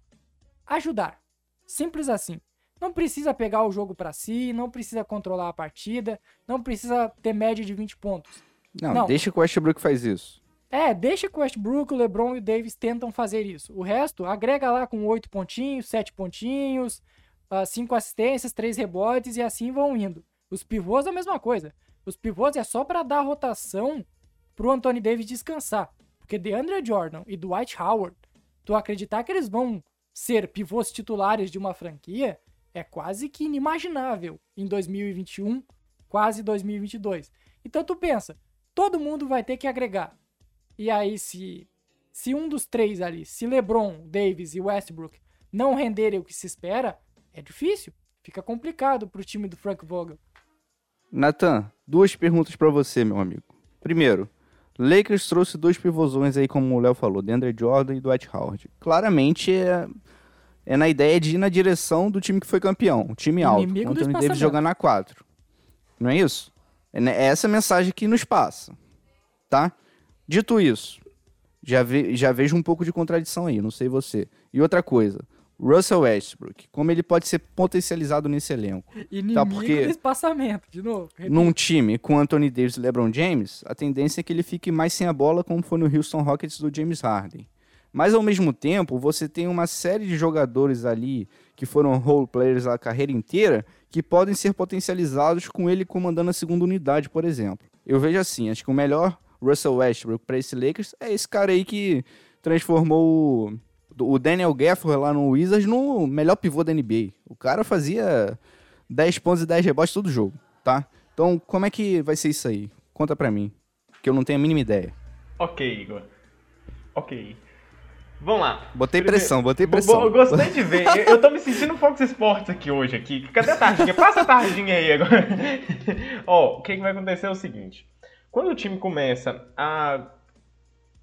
ajudar. Simples assim. Não precisa pegar o jogo para si, não precisa controlar a partida, não precisa ter média de 20 pontos. Não, Não. deixa que o Westbrook faz isso. É, deixa que o Westbrook, o LeBron e o Davis tentam fazer isso. O resto, agrega lá com 8 pontinhos, 7 pontinhos, 5 assistências, 3 rebotes e assim vão indo. Os pivôs é a mesma coisa. Os pivôs é só para dar rotação pro Anthony Davis descansar. Porque DeAndre Jordan e Dwight Howard, tu acreditar que eles vão ser pivôs titulares de uma franquia é quase que inimaginável em 2021, quase 2022. Então tu pensa, todo mundo vai ter que agregar. E aí, se, se um dos três ali, se LeBron, Davis e Westbrook não renderem o que se espera, é difícil. Fica complicado pro time do Frank Vogel. Nathan, duas perguntas pra você, meu amigo. Primeiro, Lakers trouxe dois pivôzões aí, como o Léo falou, DeAndre Jordan e Dwight Howard. Claramente é, é na ideia de ir na direção do time que foi campeão, o time alto, Inimigo com do Anthony Davis jogando na 4. Não é isso? É ne- é essa a mensagem que nos passa, tá? Dito isso, já, ve- já vejo um pouco de contradição aí, não sei você. E outra coisa, Russell Westbrook, como ele pode ser potencializado nesse elenco? Inimigo porque- do espaçamento, de novo. Num time com Anthony Davis e LeBron James, a tendência é que ele fique mais sem a bola, como foi no Houston Rockets do James Harden. Mas ao mesmo tempo, você tem uma série de jogadores ali que foram role players a carreira inteira, que podem ser potencializados com ele comandando a segunda unidade, por exemplo. Eu vejo assim, acho que o melhor Russell Westbrook para esse Lakers é esse cara aí que transformou o Daniel Gafford lá no Wizards no melhor pivô da NBA. O cara fazia 10 pontos e 10 rebotes todo jogo, tá? Então, como é que vai ser isso aí? Conta pra mim, que eu não tenho a mínima ideia. Ok, Igor. Ok. Vamos lá. Botei pressão, botei pressão. Eu gostei de ver. Eu, eu tô me sentindo Fox Sports aqui hoje. aqui. Cadê a tardinha? Passa a tardinha aí agora. Ó, o que, que vai acontecer é o seguinte. Quando o time começa a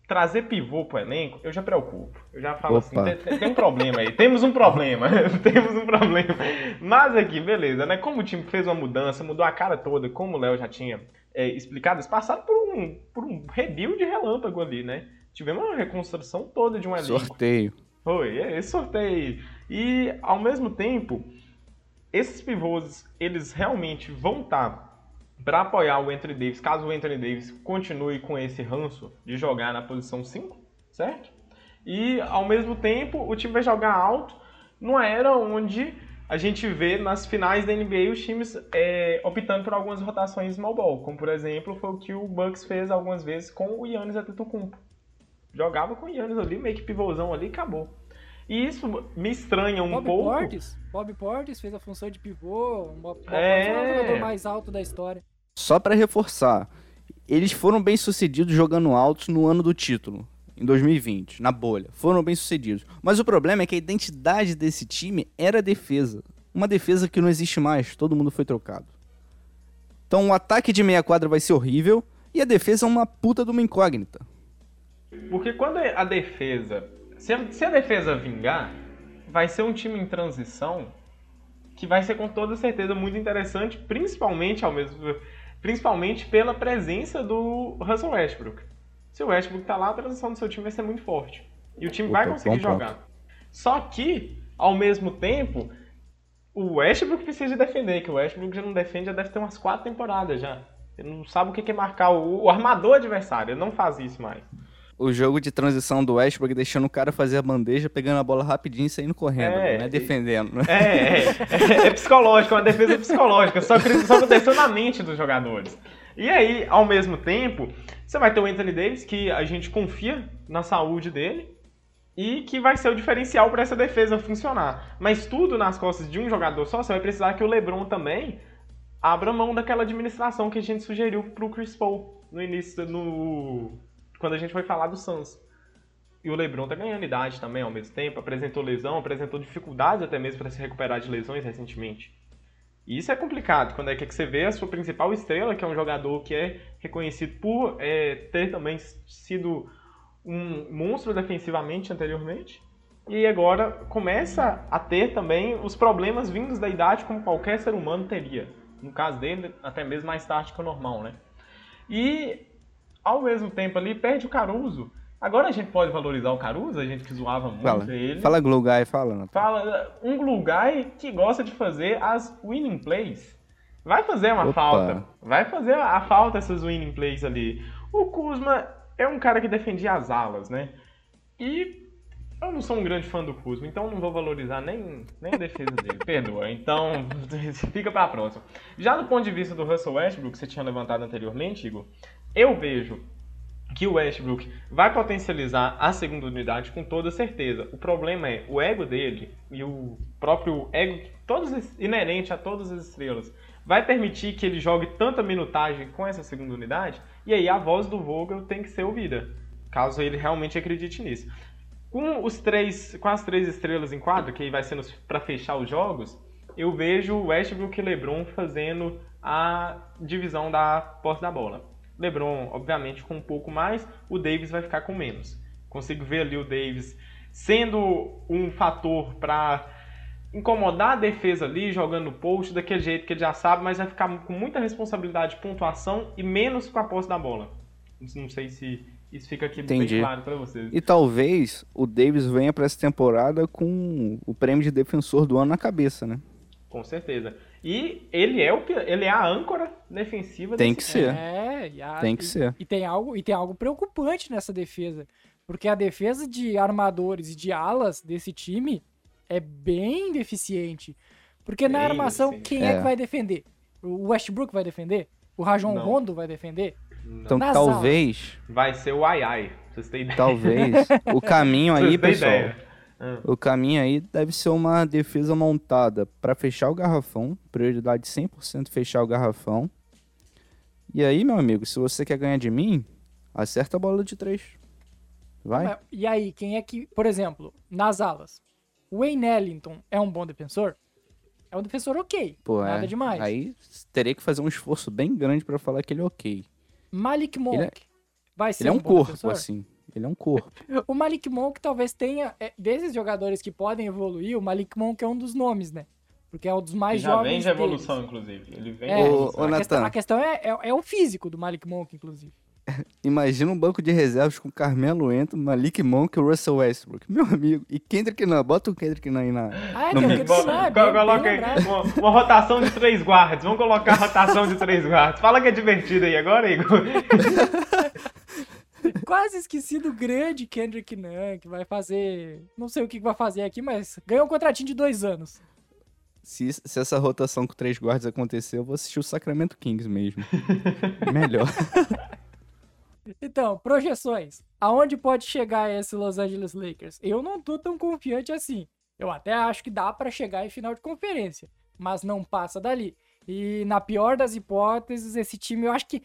trazer pivô pro elenco, eu já preocupo. Eu já falo assim, Opa. assim, tem, tem, um problema aí. Temos um problema. Temos um problema. Mas aqui, beleza, né? Como o time fez uma mudança, mudou a cara toda, como o Léo já tinha é, explicado, eles passaram por um, por um rebuild relâmpago ali, né? tivemos uma reconstrução toda de um elenco. Sorteio. Foi, é esse sorteio. E, ao mesmo tempo, esses pivôs, eles realmente vão estar tá para apoiar o Anthony Davis, caso o Anthony Davis continue com esse ranço de jogar na posição 5, certo? E, ao mesmo tempo, o time vai jogar alto numa era onde a gente vê nas finais da NBA os times é, optando por algumas rotações small ball, como, por exemplo, foi o que o Bucks fez algumas vezes com o Yannis Antetokounmpo jogava com o Yannis ali, meio que pivôzão ali e acabou. E isso me estranha um Bob pouco. Portis, Bob Portis fez a função de pivô, o Bob é... é o jogador mais alto da história. Só para reforçar, eles foram bem sucedidos jogando altos no ano do título, em 2020, na bolha. Foram bem sucedidos. Mas o problema é que a identidade desse time era a defesa. Uma defesa que não existe mais, todo mundo foi trocado. Então o ataque de meia quadra vai ser horrível e a defesa é uma puta de uma incógnita. Porque quando a defesa. Se a, se a defesa vingar, vai ser um time em transição que vai ser com toda certeza muito interessante, principalmente ao mesmo principalmente pela presença do Russell Westbrook. Se o Westbrook tá lá, a transição do seu time vai ser muito forte. E o time Opa, vai conseguir jogar. Só que, ao mesmo tempo, o Westbrook precisa defender, que o Westbrook já não defende, já deve ter umas quatro temporadas já. Ele não sabe o que é marcar o, o armador adversário, ele não faz isso mais o jogo de transição do Westbrook deixando o cara fazer a bandeja, pegando a bola rapidinho e saindo correndo, é, não é defendendo. Né? É, é, é, é psicológico, é uma defesa psicológica, só que só aconteceu na mente dos jogadores. E aí, ao mesmo tempo, você vai ter o Anthony Davis, que a gente confia na saúde dele, e que vai ser o diferencial para essa defesa funcionar. Mas tudo nas costas de um jogador só, você vai precisar que o LeBron também abra mão daquela administração que a gente sugeriu para o Chris Paul no início, no quando a gente foi falar do Suns. E o LeBron tá ganhando idade também ao mesmo tempo, apresentou lesão, apresentou dificuldades até mesmo para se recuperar de lesões recentemente. E isso é complicado, quando é que você vê a sua principal estrela, que é um jogador que é reconhecido por é, ter também sido um monstro defensivamente anteriormente, e agora começa a ter também os problemas vindos da idade como qualquer ser humano teria. No caso dele, até mesmo mais tarde que o normal, né? E ao mesmo tempo ali perde o Caruso. Agora a gente pode valorizar o Caruso, a gente que zoava muito fala, ele. Fala Glue Guy, fala. Um Glue Guy que gosta de fazer as winning plays. Vai fazer uma Opa. falta. Vai fazer a falta essas winning plays ali. O Kuzma é um cara que defendia as alas, né? E eu não sou um grande fã do Kuzma, então não vou valorizar nem, nem a defesa dele. Perdoa. Então, fica pra próxima. Já do ponto de vista do Russell Westbrook, que você tinha levantado anteriormente, Igor, eu vejo que o Westbrook vai potencializar a segunda unidade com toda certeza. O problema é o ego dele e o próprio ego, todos inerente a todas as estrelas, vai permitir que ele jogue tanta minutagem com essa segunda unidade. E aí a voz do Vogel tem que ser ouvida, caso ele realmente acredite nisso. Com os três, com as três estrelas em quadro, que aí vai sendo para fechar os jogos, eu vejo Westbrook e LeBron fazendo a divisão da posse da bola. LeBron, obviamente, com um pouco mais, o Davis vai ficar com menos. Consigo ver ali o Davis sendo um fator para incomodar a defesa ali, jogando post daquele jeito que ele já sabe, mas vai ficar com muita responsabilidade de pontuação e menos com a posse da bola. Não sei se isso fica aqui Entendi. bem claro para vocês. E talvez o Davis venha para essa temporada com o prêmio de defensor do ano na cabeça, né? Com certeza. E ele é, o, ele é a âncora defensiva Tem que ser. É, a, tem que e, ser. E tem, algo, e tem algo preocupante nessa defesa. Porque a defesa de armadores e de alas desse time é bem deficiente. Porque na Bem armação, deficiente. quem é. É. que vai defender? O Westbrook vai defender? O Rajon Não. Rondo vai defender? Então Nas talvez, Vai ser o ai ai, pra vocês terem ideia. talvez, o caminho aí, pessoal, ideia. Ah, o caminho aí deve ser uma defesa montada pra fechar o garrafão, prioridade 100% fechar o garrafão. E aí, meu amigo, se você quer ganhar de mim, acerta a bola de três. Vai? Mas- E aí, quem é que, por exemplo, nas alas, o Wayne Ellington é um bom defensor? É um defensor ok, Pô, nada é. demais. Aí teria que fazer um esforço bem grande pra falar que ele é ok. Malik Monk Ele é- vai ser Ele é um bom corpo, defensor? assim. Ele é um corpo. O Malik Monk talvez tenha, é, desses jogadores que podem evoluir, o Malik Monk é um dos nomes, né? Porque é um dos mais já jovens vem de deles. evolução, inclusive. Ele vem É, de Ô, evolução. ô, a, questão, a questão é, é, é o físico do Malik Monk, inclusive. Imagina um banco de reservas com Carmelo Ento, Malik Monk e o Russell Westbrook. Meu amigo. E Kendrick Nunn. Bota o Kendrick Nunn aí na... Ah, é, No o. Kendrick Nunn, é bem Coloca aí uma, uma rotação de três guardas. Vamos colocar a rotação de três guardas. Fala que é divertido aí agora, Igor. Quase esqueci do grande Kendrick Nunn, que vai fazer. Não sei o que vai fazer aqui, mas ganhou um contratinho de dois anos. Se, se essa rotação com três guardas acontecer, eu vou assistir o Sacramento Kings mesmo. Melhor. Então, projeções. Aonde pode chegar esse Los Angeles Lakers? Eu não tô tão confiante assim. Eu até acho que dá pra chegar em final de conferência, mas não passa dali. E na pior das hipóteses, esse time, eu acho que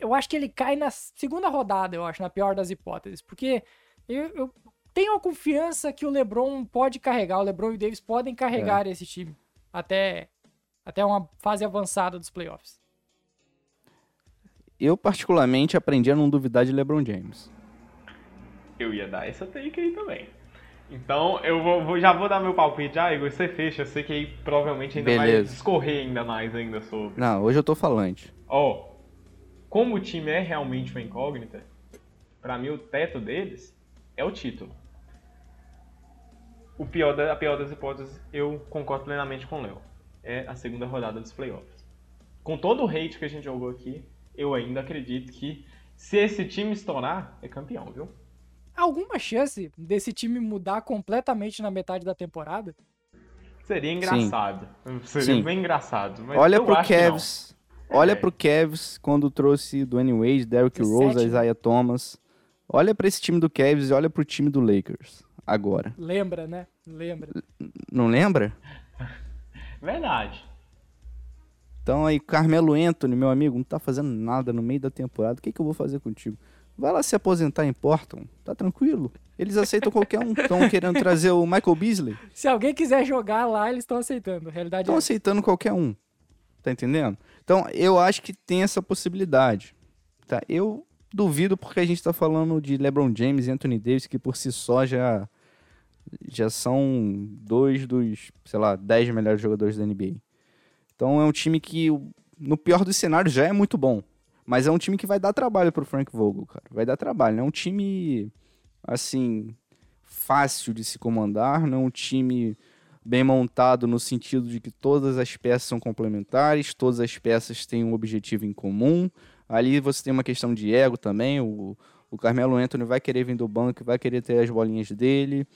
eu acho que ele cai na segunda rodada, eu acho, na pior das hipóteses, porque eu, eu tenho a confiança que o LeBron pode carregar, o LeBron e o Davis podem carregar esse time até até uma fase avançada dos playoffs. Eu, particularmente, aprendi a não duvidar de LeBron James. Eu ia dar essa take aí também. Então, eu vou, vou- já vou dar meu palpite. Ah, Igor, você fecha. Eu sei que aí provavelmente ainda vai Beleza. discorrer ainda mais ainda sobre. Não, hoje eu tô falante. Ó, como o time é realmente uma incógnita, pra mim o teto deles é o título. O pior da, a pior das hipóteses, eu concordo plenamente com o Léo. É a segunda rodada dos playoffs. Com todo o hate que a gente jogou aqui, eu ainda acredito que se esse time estourar, é campeão, viu? Alguma chance desse time mudar completamente na metade da temporada? Seria engraçado. Seria Sim. bem engraçado. Mas Olha eu pro acho que não. Cavs. Olha É. pro Cavs quando trouxe Dwayne Wade, Derrick 17, Rose, né? Isaiah Thomas. Olha pra esse time do Cavs e olha pro time do Lakers. Agora. Lembra, né? Lembra. Não lembra? Verdade. Então aí, Carmelo Anthony, meu amigo, não tá fazendo nada no meio da temporada. O que, que eu vou fazer contigo? Vai lá se aposentar em Portland. Tá tranquilo. Eles aceitam qualquer um. Estão querendo trazer o Michael Beasley. Se alguém quiser jogar lá, eles estão aceitando. A realidade Estão é. aceitando qualquer um. Tá entendendo? Então, eu acho que tem essa possibilidade. Tá? Eu duvido porque a gente tá falando de LeBron James e Anthony Davis, que por si só já, já são dois dos, sei lá, dez melhores jogadores da NBA. Então, é um time que, no pior dos cenários, já é muito bom. Mas é um time que vai dar trabalho pro Frank Vogel, cara. Vai dar trabalho. Não é um time, assim, fácil de se comandar. Não é um time bem montado no sentido de que todas as peças são complementares, todas as peças têm um objetivo em comum. Ali você tem uma questão de ego também. O, o Carmelo Anthony vai querer vir do banco, vai querer ter as bolinhas dele.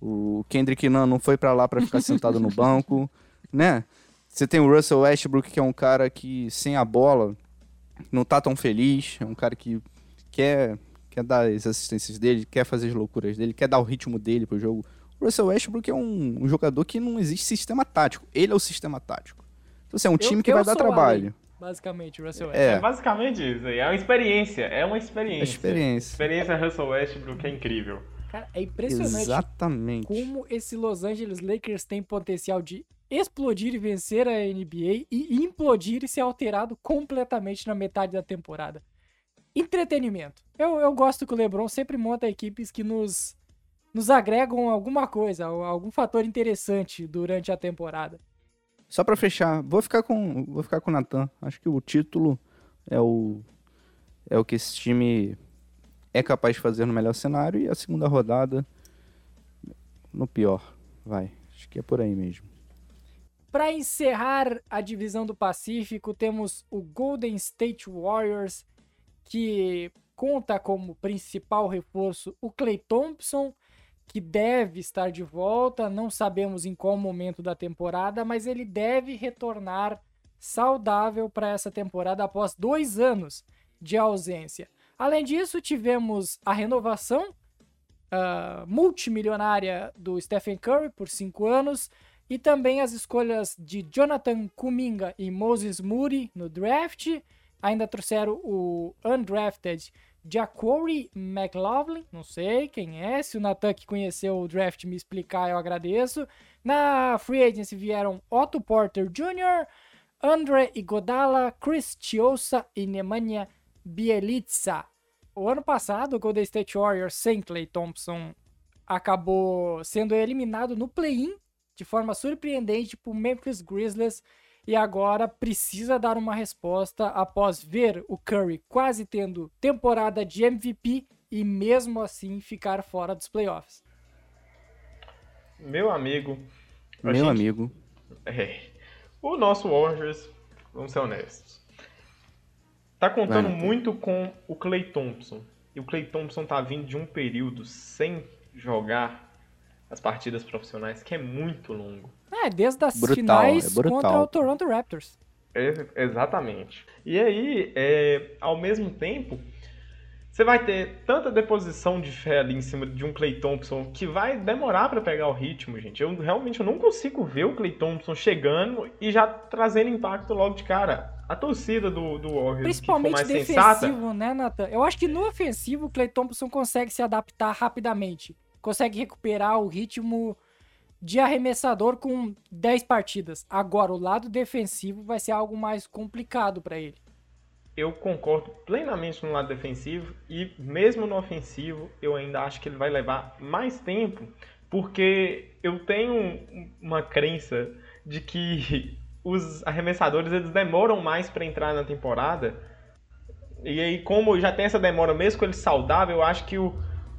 O Kendrick Nunn não foi pra lá pra ficar sentado no banco, né? Você tem o Russell Westbrook, que é um cara que sem a bola não tá tão feliz, é um cara que quer quer dar as assistências dele, quer fazer as loucuras dele, quer dar o ritmo dele pro jogo. O Russell Westbrook é um, um jogador que não existe sistema tático. Ele é o sistema tático. Então, assim, é um time que eu vai dar trabalho. Basicamente, o Russell É. Westbrook. É basicamente isso aí. É uma experiência. É uma É experiência. experiência. Experiência Russell Westbrook é incrível. Cara, é impressionante Exatamente. como esse Los Angeles Lakers tem potencial de explodir e vencer a NBA e implodir e ser alterado completamente na metade da temporada. Entretenimento. Eu, eu gosto que o LeBron sempre monta equipes que nos, nos agregam alguma coisa, algum fator interessante durante a temporada. Só pra fechar, vou ficar com, vou ficar com o Natan. Acho que o título é o é o que esse time é capaz de fazer no melhor cenário e a segunda rodada no pior. Vai. Acho que é por aí mesmo. Para encerrar a divisão do Pacífico, temos o Golden State Warriors, que conta como principal reforço o Clay Thompson, que deve estar de volta, não sabemos em qual momento da temporada, mas ele deve retornar saudável para essa temporada após dois anos de ausência. Além disso, tivemos a renovação uh, multimilionária do Stephen Curry por cinco anos e também as escolhas de Jonathan Kuminga e Moses Moody no draft. Ainda trouxeram o undrafted Jacqueline McLaughlin, não sei quem é. Se o Natan que conheceu o draft me explicar, eu agradeço. Na free agency vieram Otto Porter Jr., Andre Igodala, Chris Chiosa e Nemanja Bielitsa. O ano passado, o Golden State Warriors sem Clay Thompson acabou sendo eliminado no play-in de forma surpreendente por Memphis Grizzlies e agora precisa dar uma resposta após ver o Curry quase tendo temporada de MVP e mesmo assim ficar fora dos playoffs. Meu amigo. Meu gente... amigo. É, o nosso Warriors, vamos ser honestos, Tá contando Vai, muito com o Clay Thompson. E o Clay Thompson tá vindo de um período sem jogar as partidas profissionais que é muito longo. É, desde as brutal, finais é contra o Toronto Raptors. É, exatamente. E aí, é, ao mesmo tempo, você vai ter tanta deposição de fé ali em cima de um Clay Thompson que vai demorar para pegar o ritmo, gente. Eu realmente eu não consigo ver o Clay Thompson chegando e já trazendo impacto logo de cara. A torcida do, do Warriors Principalmente mais defensivo, sensata, né, Nathan? Eu acho que no ofensivo o Clay Thompson consegue se adaptar rapidamente. Consegue recuperar o ritmo de arremessador com 10 partidas. Agora, o lado defensivo vai ser algo mais complicado para ele eu concordo plenamente no lado defensivo e mesmo no ofensivo eu ainda acho que ele vai levar mais tempo porque eu tenho uma crença de que os arremessadores eles demoram mais para entrar na temporada e aí como já tem essa demora mesmo com ele saudável eu acho que o,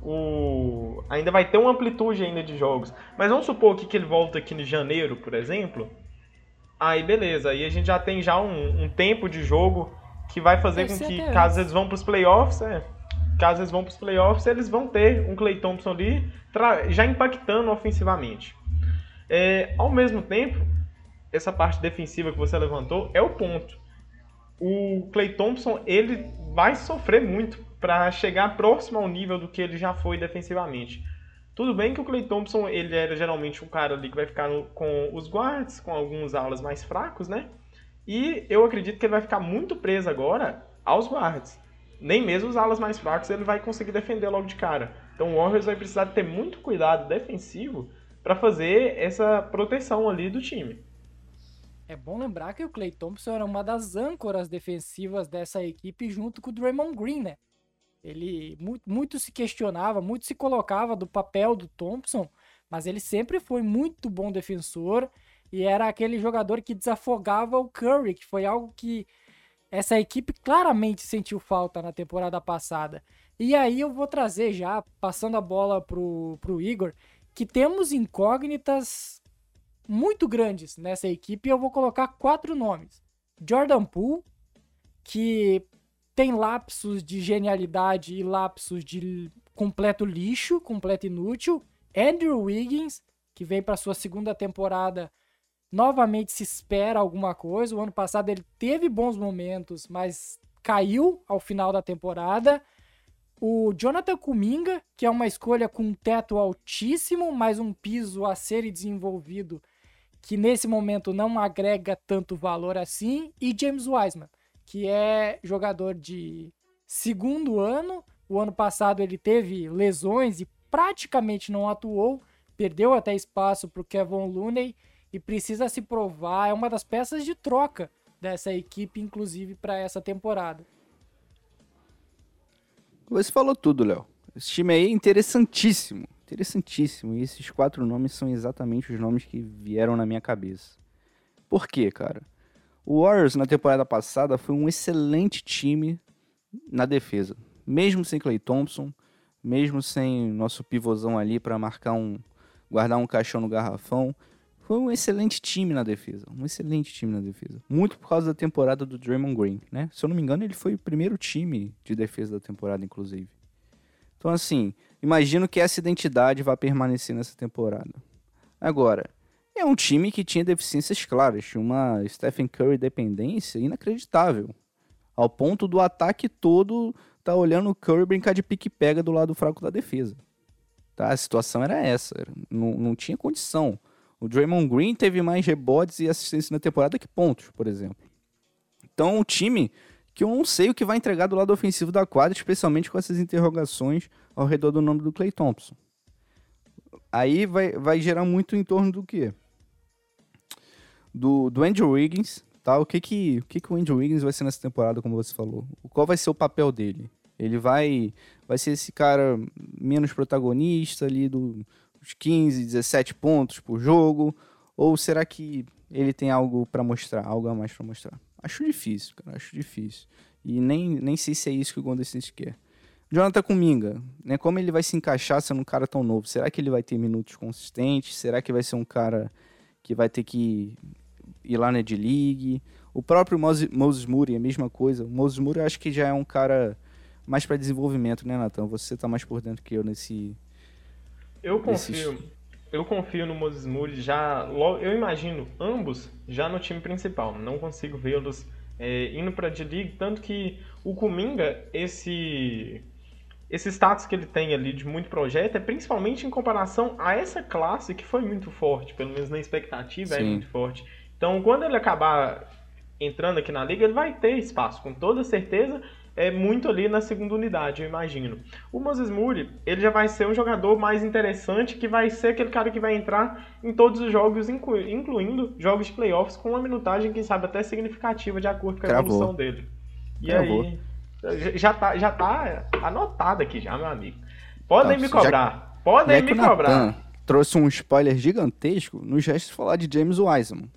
o ainda vai ter uma amplitude ainda de jogos mas vamos supor que, que ele volta aqui em janeiro por exemplo aí beleza aí a gente já tem já um, um tempo de jogo que vai fazer com que, caso eles vão para os playoffs, é, caso eles vão para os playoffs, eles vão ter um Clay Thompson ali já impactando ofensivamente. É, ao mesmo tempo, essa parte defensiva que você levantou é o ponto. O Clay Thompson ele vai sofrer muito para chegar próximo ao nível do que ele já foi defensivamente. Tudo bem que o Clay Thompson ele era geralmente um cara ali que vai ficar no, com os guards, com alguns alas mais fracos, né? E eu acredito que ele vai ficar muito preso agora aos guards. Nem mesmo os alas mais fracos ele vai conseguir defender logo de cara. Então o Warriors vai precisar ter muito cuidado defensivo para fazer essa proteção ali do time. É bom lembrar que o Clay Thompson era uma das âncoras defensivas dessa equipe junto com o Draymond Green, né? Ele muito, muito se questionava, muito se colocava do papel do Thompson, mas ele sempre foi muito bom defensor e era aquele jogador que desafogava o Curry, que foi algo que essa equipe claramente sentiu falta na temporada passada. E aí eu vou trazer já, passando a bola pro, pro Igor, que temos incógnitas muito grandes nessa equipe. Eu vou colocar quatro nomes: Jordan Poole, que tem lapsos de genialidade e lapsos de completo lixo, completo inútil. Andrew Wiggins, que vem para sua segunda temporada novamente se espera alguma coisa. O ano passado ele teve bons momentos, mas caiu ao final da temporada. O Jonathan Kuminga, que é uma escolha com um teto altíssimo, mas um piso a ser desenvolvido, que nesse momento não agrega tanto valor assim. E James Wiseman, que é jogador de segundo ano. O ano passado ele teve lesões e praticamente não atuou, perdeu até espaço para o Kevin Looney e precisa se provar. É uma das peças de troca dessa equipe, inclusive para essa temporada. Você falou tudo, Léo. Esse time aí é interessantíssimo. Interessantíssimo. E esses quatro nomes são exatamente os nomes que vieram na minha cabeça. Por quê, cara? O Warriors na temporada passada foi um excelente time na defesa. Mesmo sem Clay Thompson, mesmo sem nosso pivôzão ali para marcar um guardar um caixão no garrafão, foi um excelente time na defesa. Um excelente time na defesa. Muito por causa da temporada do Draymond Green, né? Se eu não me engano, ele foi o primeiro time de defesa da temporada, inclusive. Então, assim, imagino que essa identidade vai permanecer nessa temporada. Agora, é um time que tinha deficiências claras, tinha uma Stephen Curry dependência inacreditável. Ao ponto do ataque todo tá olhando o Curry brincar de pique-pega do lado fraco da defesa. Tá? A situação era essa, não, não tinha condição. O Draymond Green teve mais rebotes e assistências na temporada que pontos, por exemplo. Então, um time que eu não sei o que vai entregar do lado ofensivo da quadra, especialmente com essas interrogações ao redor do nome do Clay Thompson. Aí vai, vai gerar muito em torno do quê? Do, do Andrew Wiggins, tá? O que que, o que que o Andrew Wiggins vai ser nessa temporada, como você falou? Qual vai ser o papel dele? Ele vai, vai ser esse cara menos protagonista ali do, dos 15, 17 pontos por jogo? Ou será que ele tem algo para mostrar, algo a mais para mostrar? Acho difícil, cara, acho difícil. E nem, nem sei se é isso que o Golden State quer. Jonathan Kuminga, né? Como ele vai se encaixar sendo um cara tão novo? Será que ele vai ter minutos consistentes? Será que vai ser um cara que vai ter que ir lá na D-League? O próprio Moses, Moses Moody, a mesma coisa. O Moses Moody eu acho que já é um cara mais para desenvolvimento, né, Nathan? Você tá mais por dentro que eu nesse... Eu confio. Eu confio no Moses Moody já. Eu imagino ambos já no time principal. Não consigo vê-los é, indo para D-League. Tanto que o Kuminga, esse, esse status que ele tem ali de muito projeto, é principalmente em comparação a essa classe que foi muito forte. Pelo menos na expectativa é Sim. é muito forte. Então, quando ele acabar entrando aqui na liga, ele vai ter espaço, com toda certeza é muito ali na segunda unidade, eu imagino. O Moses Moody, ele já vai ser um jogador mais interessante, que vai ser aquele cara que vai entrar em todos os jogos, inclu incluindo jogos de playoffs, com uma minutagem, quem sabe, até significativa, de acordo com a Cravou. evolução dele. E Cravou. aí, já tá, já tá anotado aqui já, meu amigo. Podem me cobrar, já, podem já me cobrar. trouxe um spoiler gigantesco, nos restos falar de James Wiseman.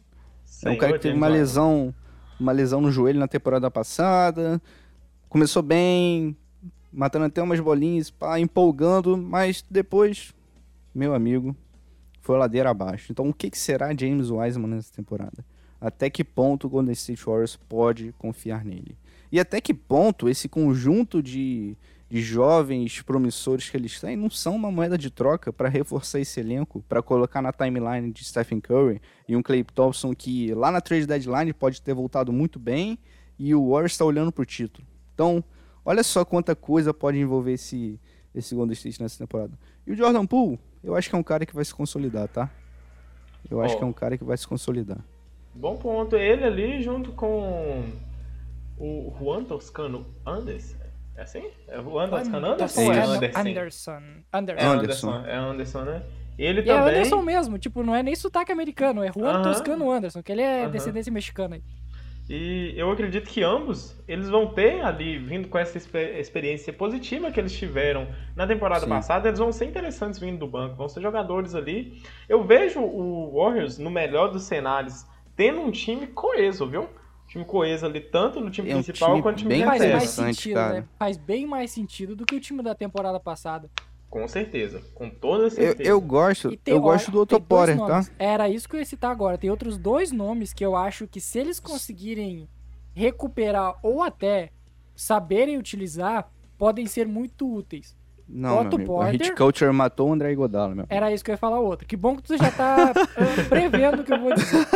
Sim, é um cara que teve uma lesão, uma lesão no joelho na temporada passada, começou bem, matando até umas bolinhas, pá, empolgando, mas depois, meu amigo, foi ladeira abaixo. Então, o que, que será James Wiseman nessa temporada? Até que ponto o Golden State Warriors pode confiar nele? E até que ponto esse conjunto de, de jovens promissores que eles têm não são uma moeda de troca para reforçar esse elenco, para colocar na timeline de Stephen Curry e um Clay Thompson que lá na trade deadline pode ter voltado muito bem e o Warriors está olhando para o título. Então, olha só quanta coisa pode envolver esse, esse Golden State nessa temporada. E o Jordan Poole, eu acho que é um cara que vai se consolidar, tá? Eu acho oh. que é um cara que vai se consolidar. Bom ponto. Ele ali junto com o Juan Toscano Anderson. É assim? É o Juan Toscano Anderson ou é Anderson? Anderson. Anderson. É Anderson, é Anderson, né? Ele e também... é Anderson mesmo, tipo, não é nem sotaque americano, é Juan uh -huh. Toscano Anderson, que ele é uh -huh. descendência mexicana aí. E eu acredito que ambos, eles vão ter ali, vindo com essa experiência positiva que eles tiveram na temporada Sim. passada, eles vão ser interessantes vindo do banco, vão ser jogadores ali. Eu vejo o Warriors, no melhor dos cenários, tendo um time coeso, viu? Time coeso ali, tanto no time é um principal time quanto no time bem Faz mais sentido, cara. né? Faz bem mais sentido do que o time da temporada passada. Com certeza, com toda certeza. Eu, eu gosto, tem, eu gosto do Otto Porter, tá? Era isso que eu ia citar agora. Tem outros dois nomes que eu acho que se eles conseguirem recuperar ou até saberem utilizar, podem ser muito úteis. Não, Otto Porter, a Hit Culture matou o André Iguodala, meu Era isso que eu ia falar outro. Que bom que tu já tá uh, prevendo o que eu vou dizer.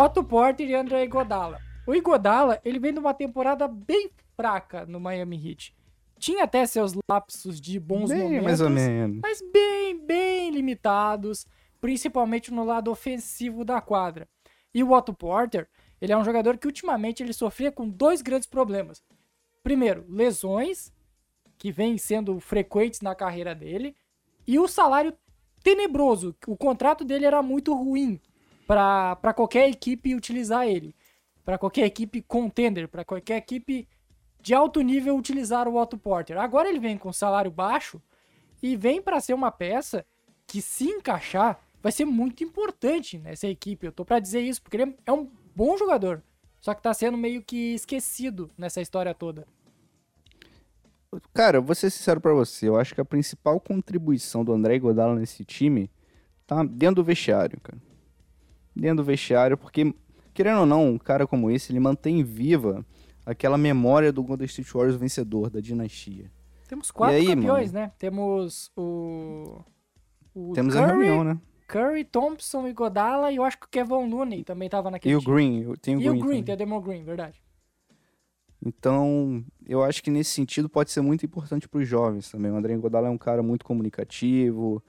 Otto Porter e André Iguodala. O Iguodala, ele vem de uma temporada bem fraca no Miami Heat. Tinha até seus lapsos de bons bem, momentos, mais ou menos. mas bem, bem limitados, principalmente no lado ofensivo da quadra. E o Otto Porter, ele é um jogador que ultimamente ele sofria com dois grandes problemas. Primeiro, lesões, que vêm sendo frequentes na carreira dele, e o salário tenebroso. O contrato dele era muito ruim para qualquer equipe utilizar ele. Para qualquer equipe contender, para qualquer equipe de alto nível utilizar o Otto Porter. Agora ele vem com salário baixo e vem para ser uma peça que, se encaixar, vai ser muito importante nessa equipe. Eu tô para dizer isso, porque ele é um bom jogador, só que tá sendo meio que esquecido nessa história toda. Cara, vou ser sincero para você, eu acho que a principal contribuição do André Godala nesse time tá dentro do vestiário, cara. Dentro do vestiário, porque, querendo ou não, um cara como esse, ele mantém viva aquela memória do Golden State Warriors vencedor, da dinastia. Temos quatro aí, campeões, né? Temos o. o Temos Curry, a reunião, né? Curry, Thompson e Godala, e eu acho que o Kevin Looney também tava naquele E o time. Green, tem o E Green. o Green, também. tem o Demon Green, verdade. Então, eu acho que nesse sentido pode ser muito importante para os jovens também. O André Godala é um cara muito comunicativo,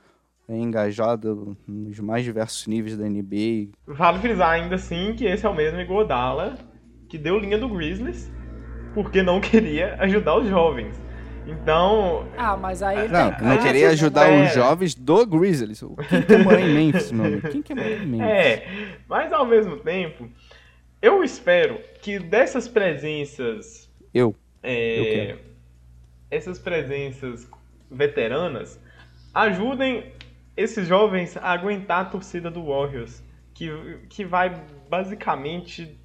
é engajado nos mais diversos níveis da NBA. Vale frisar ainda assim que esse é o mesmo Iguodala que deu linha do Grizzlies porque não queria ajudar os jovens. Então, Ah, mas aí ele Não, tem não queria ajudar É. os jovens do Grizzlies. Quem quer morar em Memphis, meu amigo? Quem quer morar em Memphis? é, mas ao mesmo tempo, eu espero que dessas presenças Eu. é, Eu quero. essas presenças veteranas ajudem esses jovens a aguentar a torcida do Warriors, que, que vai basicamente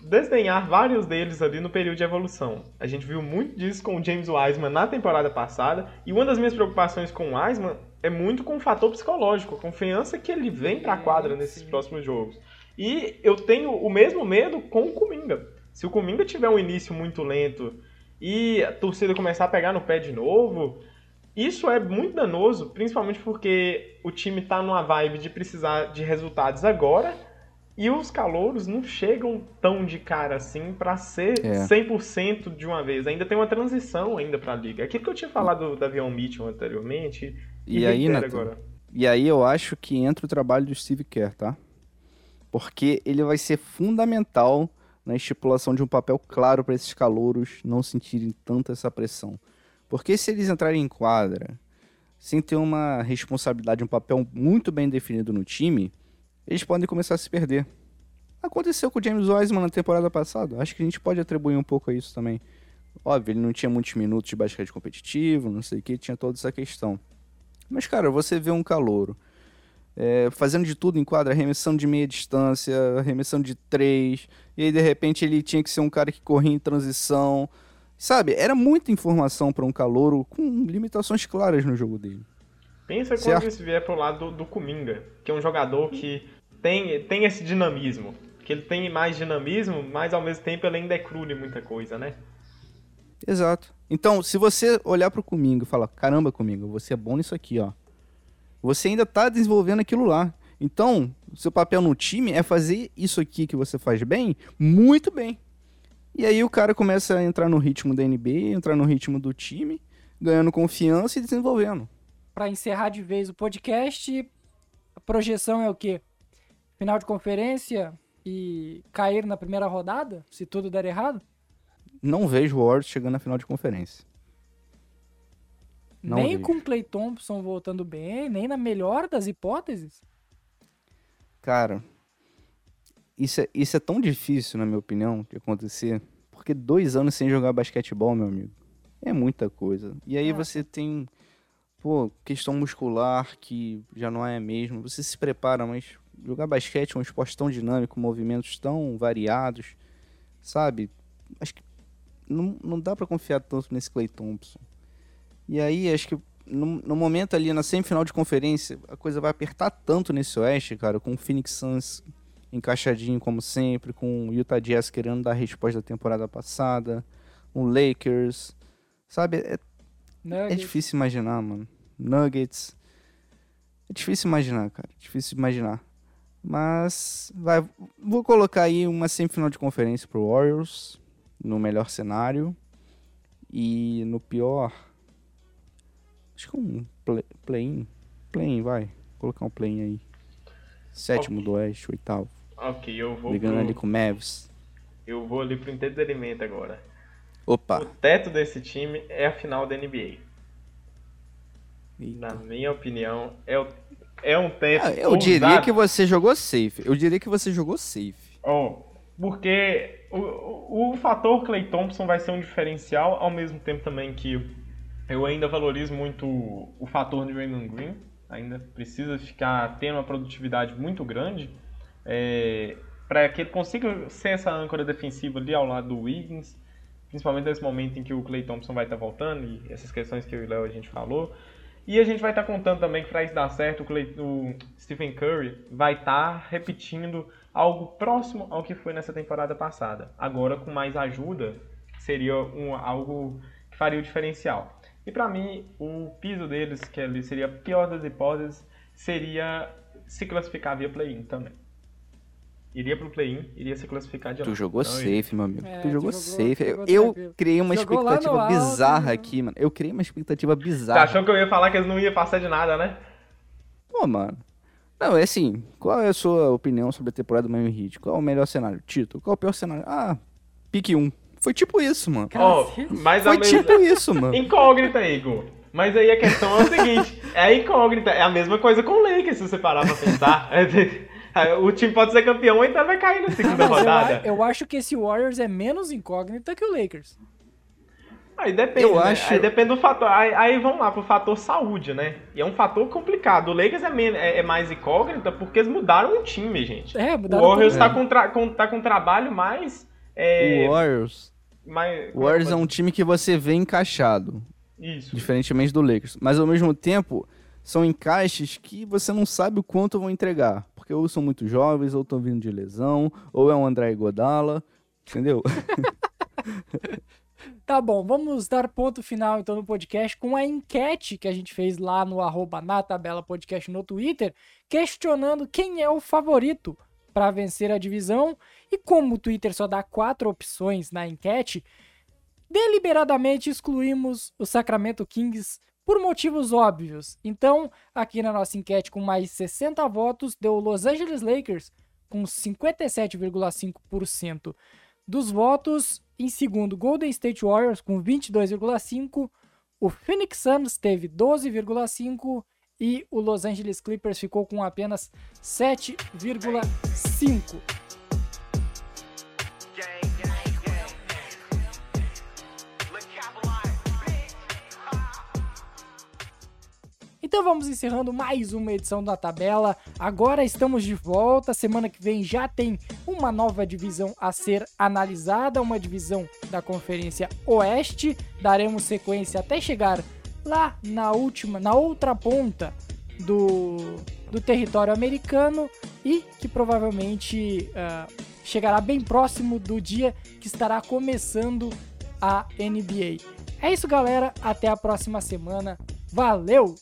desdenhar vários deles ali no período de evolução. A gente viu muito disso com o James Wiseman na temporada passada, e uma das minhas preocupações com o Wiseman é muito com o fator psicológico, a confiança que ele vem pra quadra nesses próximos jogos. E eu tenho o mesmo medo com o Kuminga. Se o Kuminga tiver um início muito lento e a torcida começar a pegar no pé de novo, isso é muito danoso, principalmente porque o time tá numa vibe de precisar de resultados agora e os calouros não chegam tão de cara assim pra ser É. 100% de uma vez. Ainda tem uma transição ainda pra liga. Aquilo que eu tinha falado do Davion Mitchell anteriormente. E aí, reitero Nathan? agora. E aí eu acho que entra o trabalho do Steve Kerr, tá? Porque ele vai ser fundamental na estipulação de um papel claro para esses calouros não sentirem tanta essa pressão. Porque se eles entrarem em quadra sem ter uma responsabilidade, um papel muito bem definido no time, eles podem começar a se perder. Aconteceu com o James Wiseman na temporada passada. Acho que a gente pode atribuir um pouco a isso também. Óbvio, ele não tinha muitos minutos de basquete competitivo, não sei o que, tinha toda essa questão. Mas, cara, você vê um calouro é, fazendo de tudo em quadra, arremessando de meia distância, arremessando de três, e aí de repente ele tinha que ser um cara que corria em transição. Sabe, era muita informação para um calouro com limitações claras no jogo dele. Pensa Certo. quando isso vier pro lado do, Kuminga, que é um jogador que tem, tem esse dinamismo. Que ele tem mais dinamismo, mas ao mesmo tempo ele ainda é cru de muita coisa, né? Exato. Então, se você olhar pro Comingo e falar, caramba, Comingo, você é bom nisso aqui, ó. Você ainda tá desenvolvendo aquilo lá. Então, o seu papel no time é fazer isso aqui que você faz bem, muito bem. E aí o cara começa a entrar no ritmo da NBA, entrar no ritmo do time, ganhando confiança e desenvolvendo. Pra encerrar de vez o podcast, a projeção é o quê? Final de conferência e cair na primeira rodada, se tudo der errado? Não vejo o Warriors chegando na final de conferência. Não nem vejo. com o Clay Thompson voltando bem, nem na melhor das hipóteses. Cara, isso é, isso é tão difícil, na minha opinião, de acontecer. Porque dois anos sem jogar basquetebol, meu amigo, é muita coisa. E aí Ah. você tem, pô, questão muscular que já não é mesmo. Você se prepara, mas jogar basquete é um esporte tão dinâmico, movimentos tão variados, sabe? Acho que não, não dá pra confiar tanto nesse Clay Thompson. E aí, acho que no, no momento ali, na semifinal de conferência, a coisa vai apertar tanto nesse Oeste, cara, com o Phoenix Suns encaixadinho como sempre, com o Utah Jazz querendo dar a resposta da temporada passada, o Lakers, sabe? É, é difícil imaginar, mano. Nuggets. É difícil imaginar, cara. Difícil imaginar. Mas vai, vou colocar aí uma semifinal de conferência pro Warriors, no melhor cenário. E no pior, acho que um play- play-in. Play-in, vai. Vou colocar um play-in aí. Sétimo do Oeste, oitavo. Ok, eu vou, Brigando pro, ali com o Mavs. eu vou ali pro entretenimento agora. Opa! O teto desse time é a final da NBA. Eita. Na minha opinião, é, o- é um teto. Ah, eu diria ousado. que você jogou safe. Eu diria que você jogou safe. Oh, porque o, o, o fator Clay Thompson vai ser um diferencial, ao mesmo tempo também que eu ainda valorizo muito o, fator de Raymond Green. Ainda precisa ficar tendo uma produtividade muito grande para que ele consiga ser essa âncora defensiva ali ao lado do Wiggins, principalmente nesse momento em que o Clay Thompson vai estar voltando e essas questões que eu e o Léo a gente falou. E a gente vai estar contando também que para isso dar certo, o, Clay, o Stephen Curry vai estar repetindo algo próximo ao que foi nessa temporada passada. Agora com mais ajuda, seria um, algo que faria o diferencial. E para mim, o piso deles, que ali seria a pior das hipóteses, seria se classificar via play-in também. Iria pro play-in, iria se classificar de Tu lá. jogou Então, safe, meu amigo. É, tu tu jogou, jogou- safe. jogou eu tranquilo. criei uma Jogou expectativa alto, bizarra né? aqui, mano. Eu criei uma expectativa Você bizarra. achou que eu ia falar que eles não iam passar de nada, né? Pô, mano. Não, é assim, qual é a sua opinião sobre a temporada do Miami Heat? Qual é o melhor cenário? Título. Qual é o pior cenário? Ah, pique 1. Foi tipo isso, mano. Cacete. mas Foi mesma... tipo isso, mano. Incógnita, Igor. Mas aí a questão é o seguinte, é incógnita, é a mesma coisa com o Lakers, se você parar pra pensar. o time pode ser campeão, então vai cair na segunda Mas eu, rodada. eu acho que esse Warriors é menos incógnita que o Lakers. Aí depende, Eu né? acho- Aí depende do fator. Aí, aí vamos lá pro fator saúde, né? E é um fator complicado. O Lakers é, é- é mais incógnita porque eles mudaram o time, gente. É, O mudaram Warriors tudo. tá com, tra- com- tá com um trabalho mais. É, O Warriors. mais O Warriors é um time que você vê encaixado, Isso. diferentemente do Lakers. Mas ao mesmo tempo, são encaixes que você não sabe o quanto vão entregar. Porque ou são muito jovens, ou estão vindo de lesão, ou é um André Godala, entendeu? Tá bom, vamos dar ponto final então no podcast com a enquete que a gente fez lá no arroba na tabela podcast no Twitter, questionando quem é o favorito para vencer a divisão. E como o Twitter só dá quatro opções na enquete, deliberadamente excluímos o Sacramento Kings por motivos óbvios. Então, aqui na nossa enquete com mais 60 votos, deu Los Angeles Lakers com 57,5% dos votos. Em segundo, Golden State Warriors com 22,5%. O Phoenix Suns teve 12,5%. E o Los Angeles Clippers ficou com apenas 7,5%. Então vamos encerrando mais uma edição da tabela. Agora estamos de volta. Semana que vem já tem uma nova divisão a ser analisada, uma divisão da Conferência Oeste. Daremos sequência até chegar lá na última, na outra ponta do, do território americano e que provavelmente ah, chegará bem próximo do dia que estará começando a NBA. É isso, galera. Até a próxima semana. Valeu!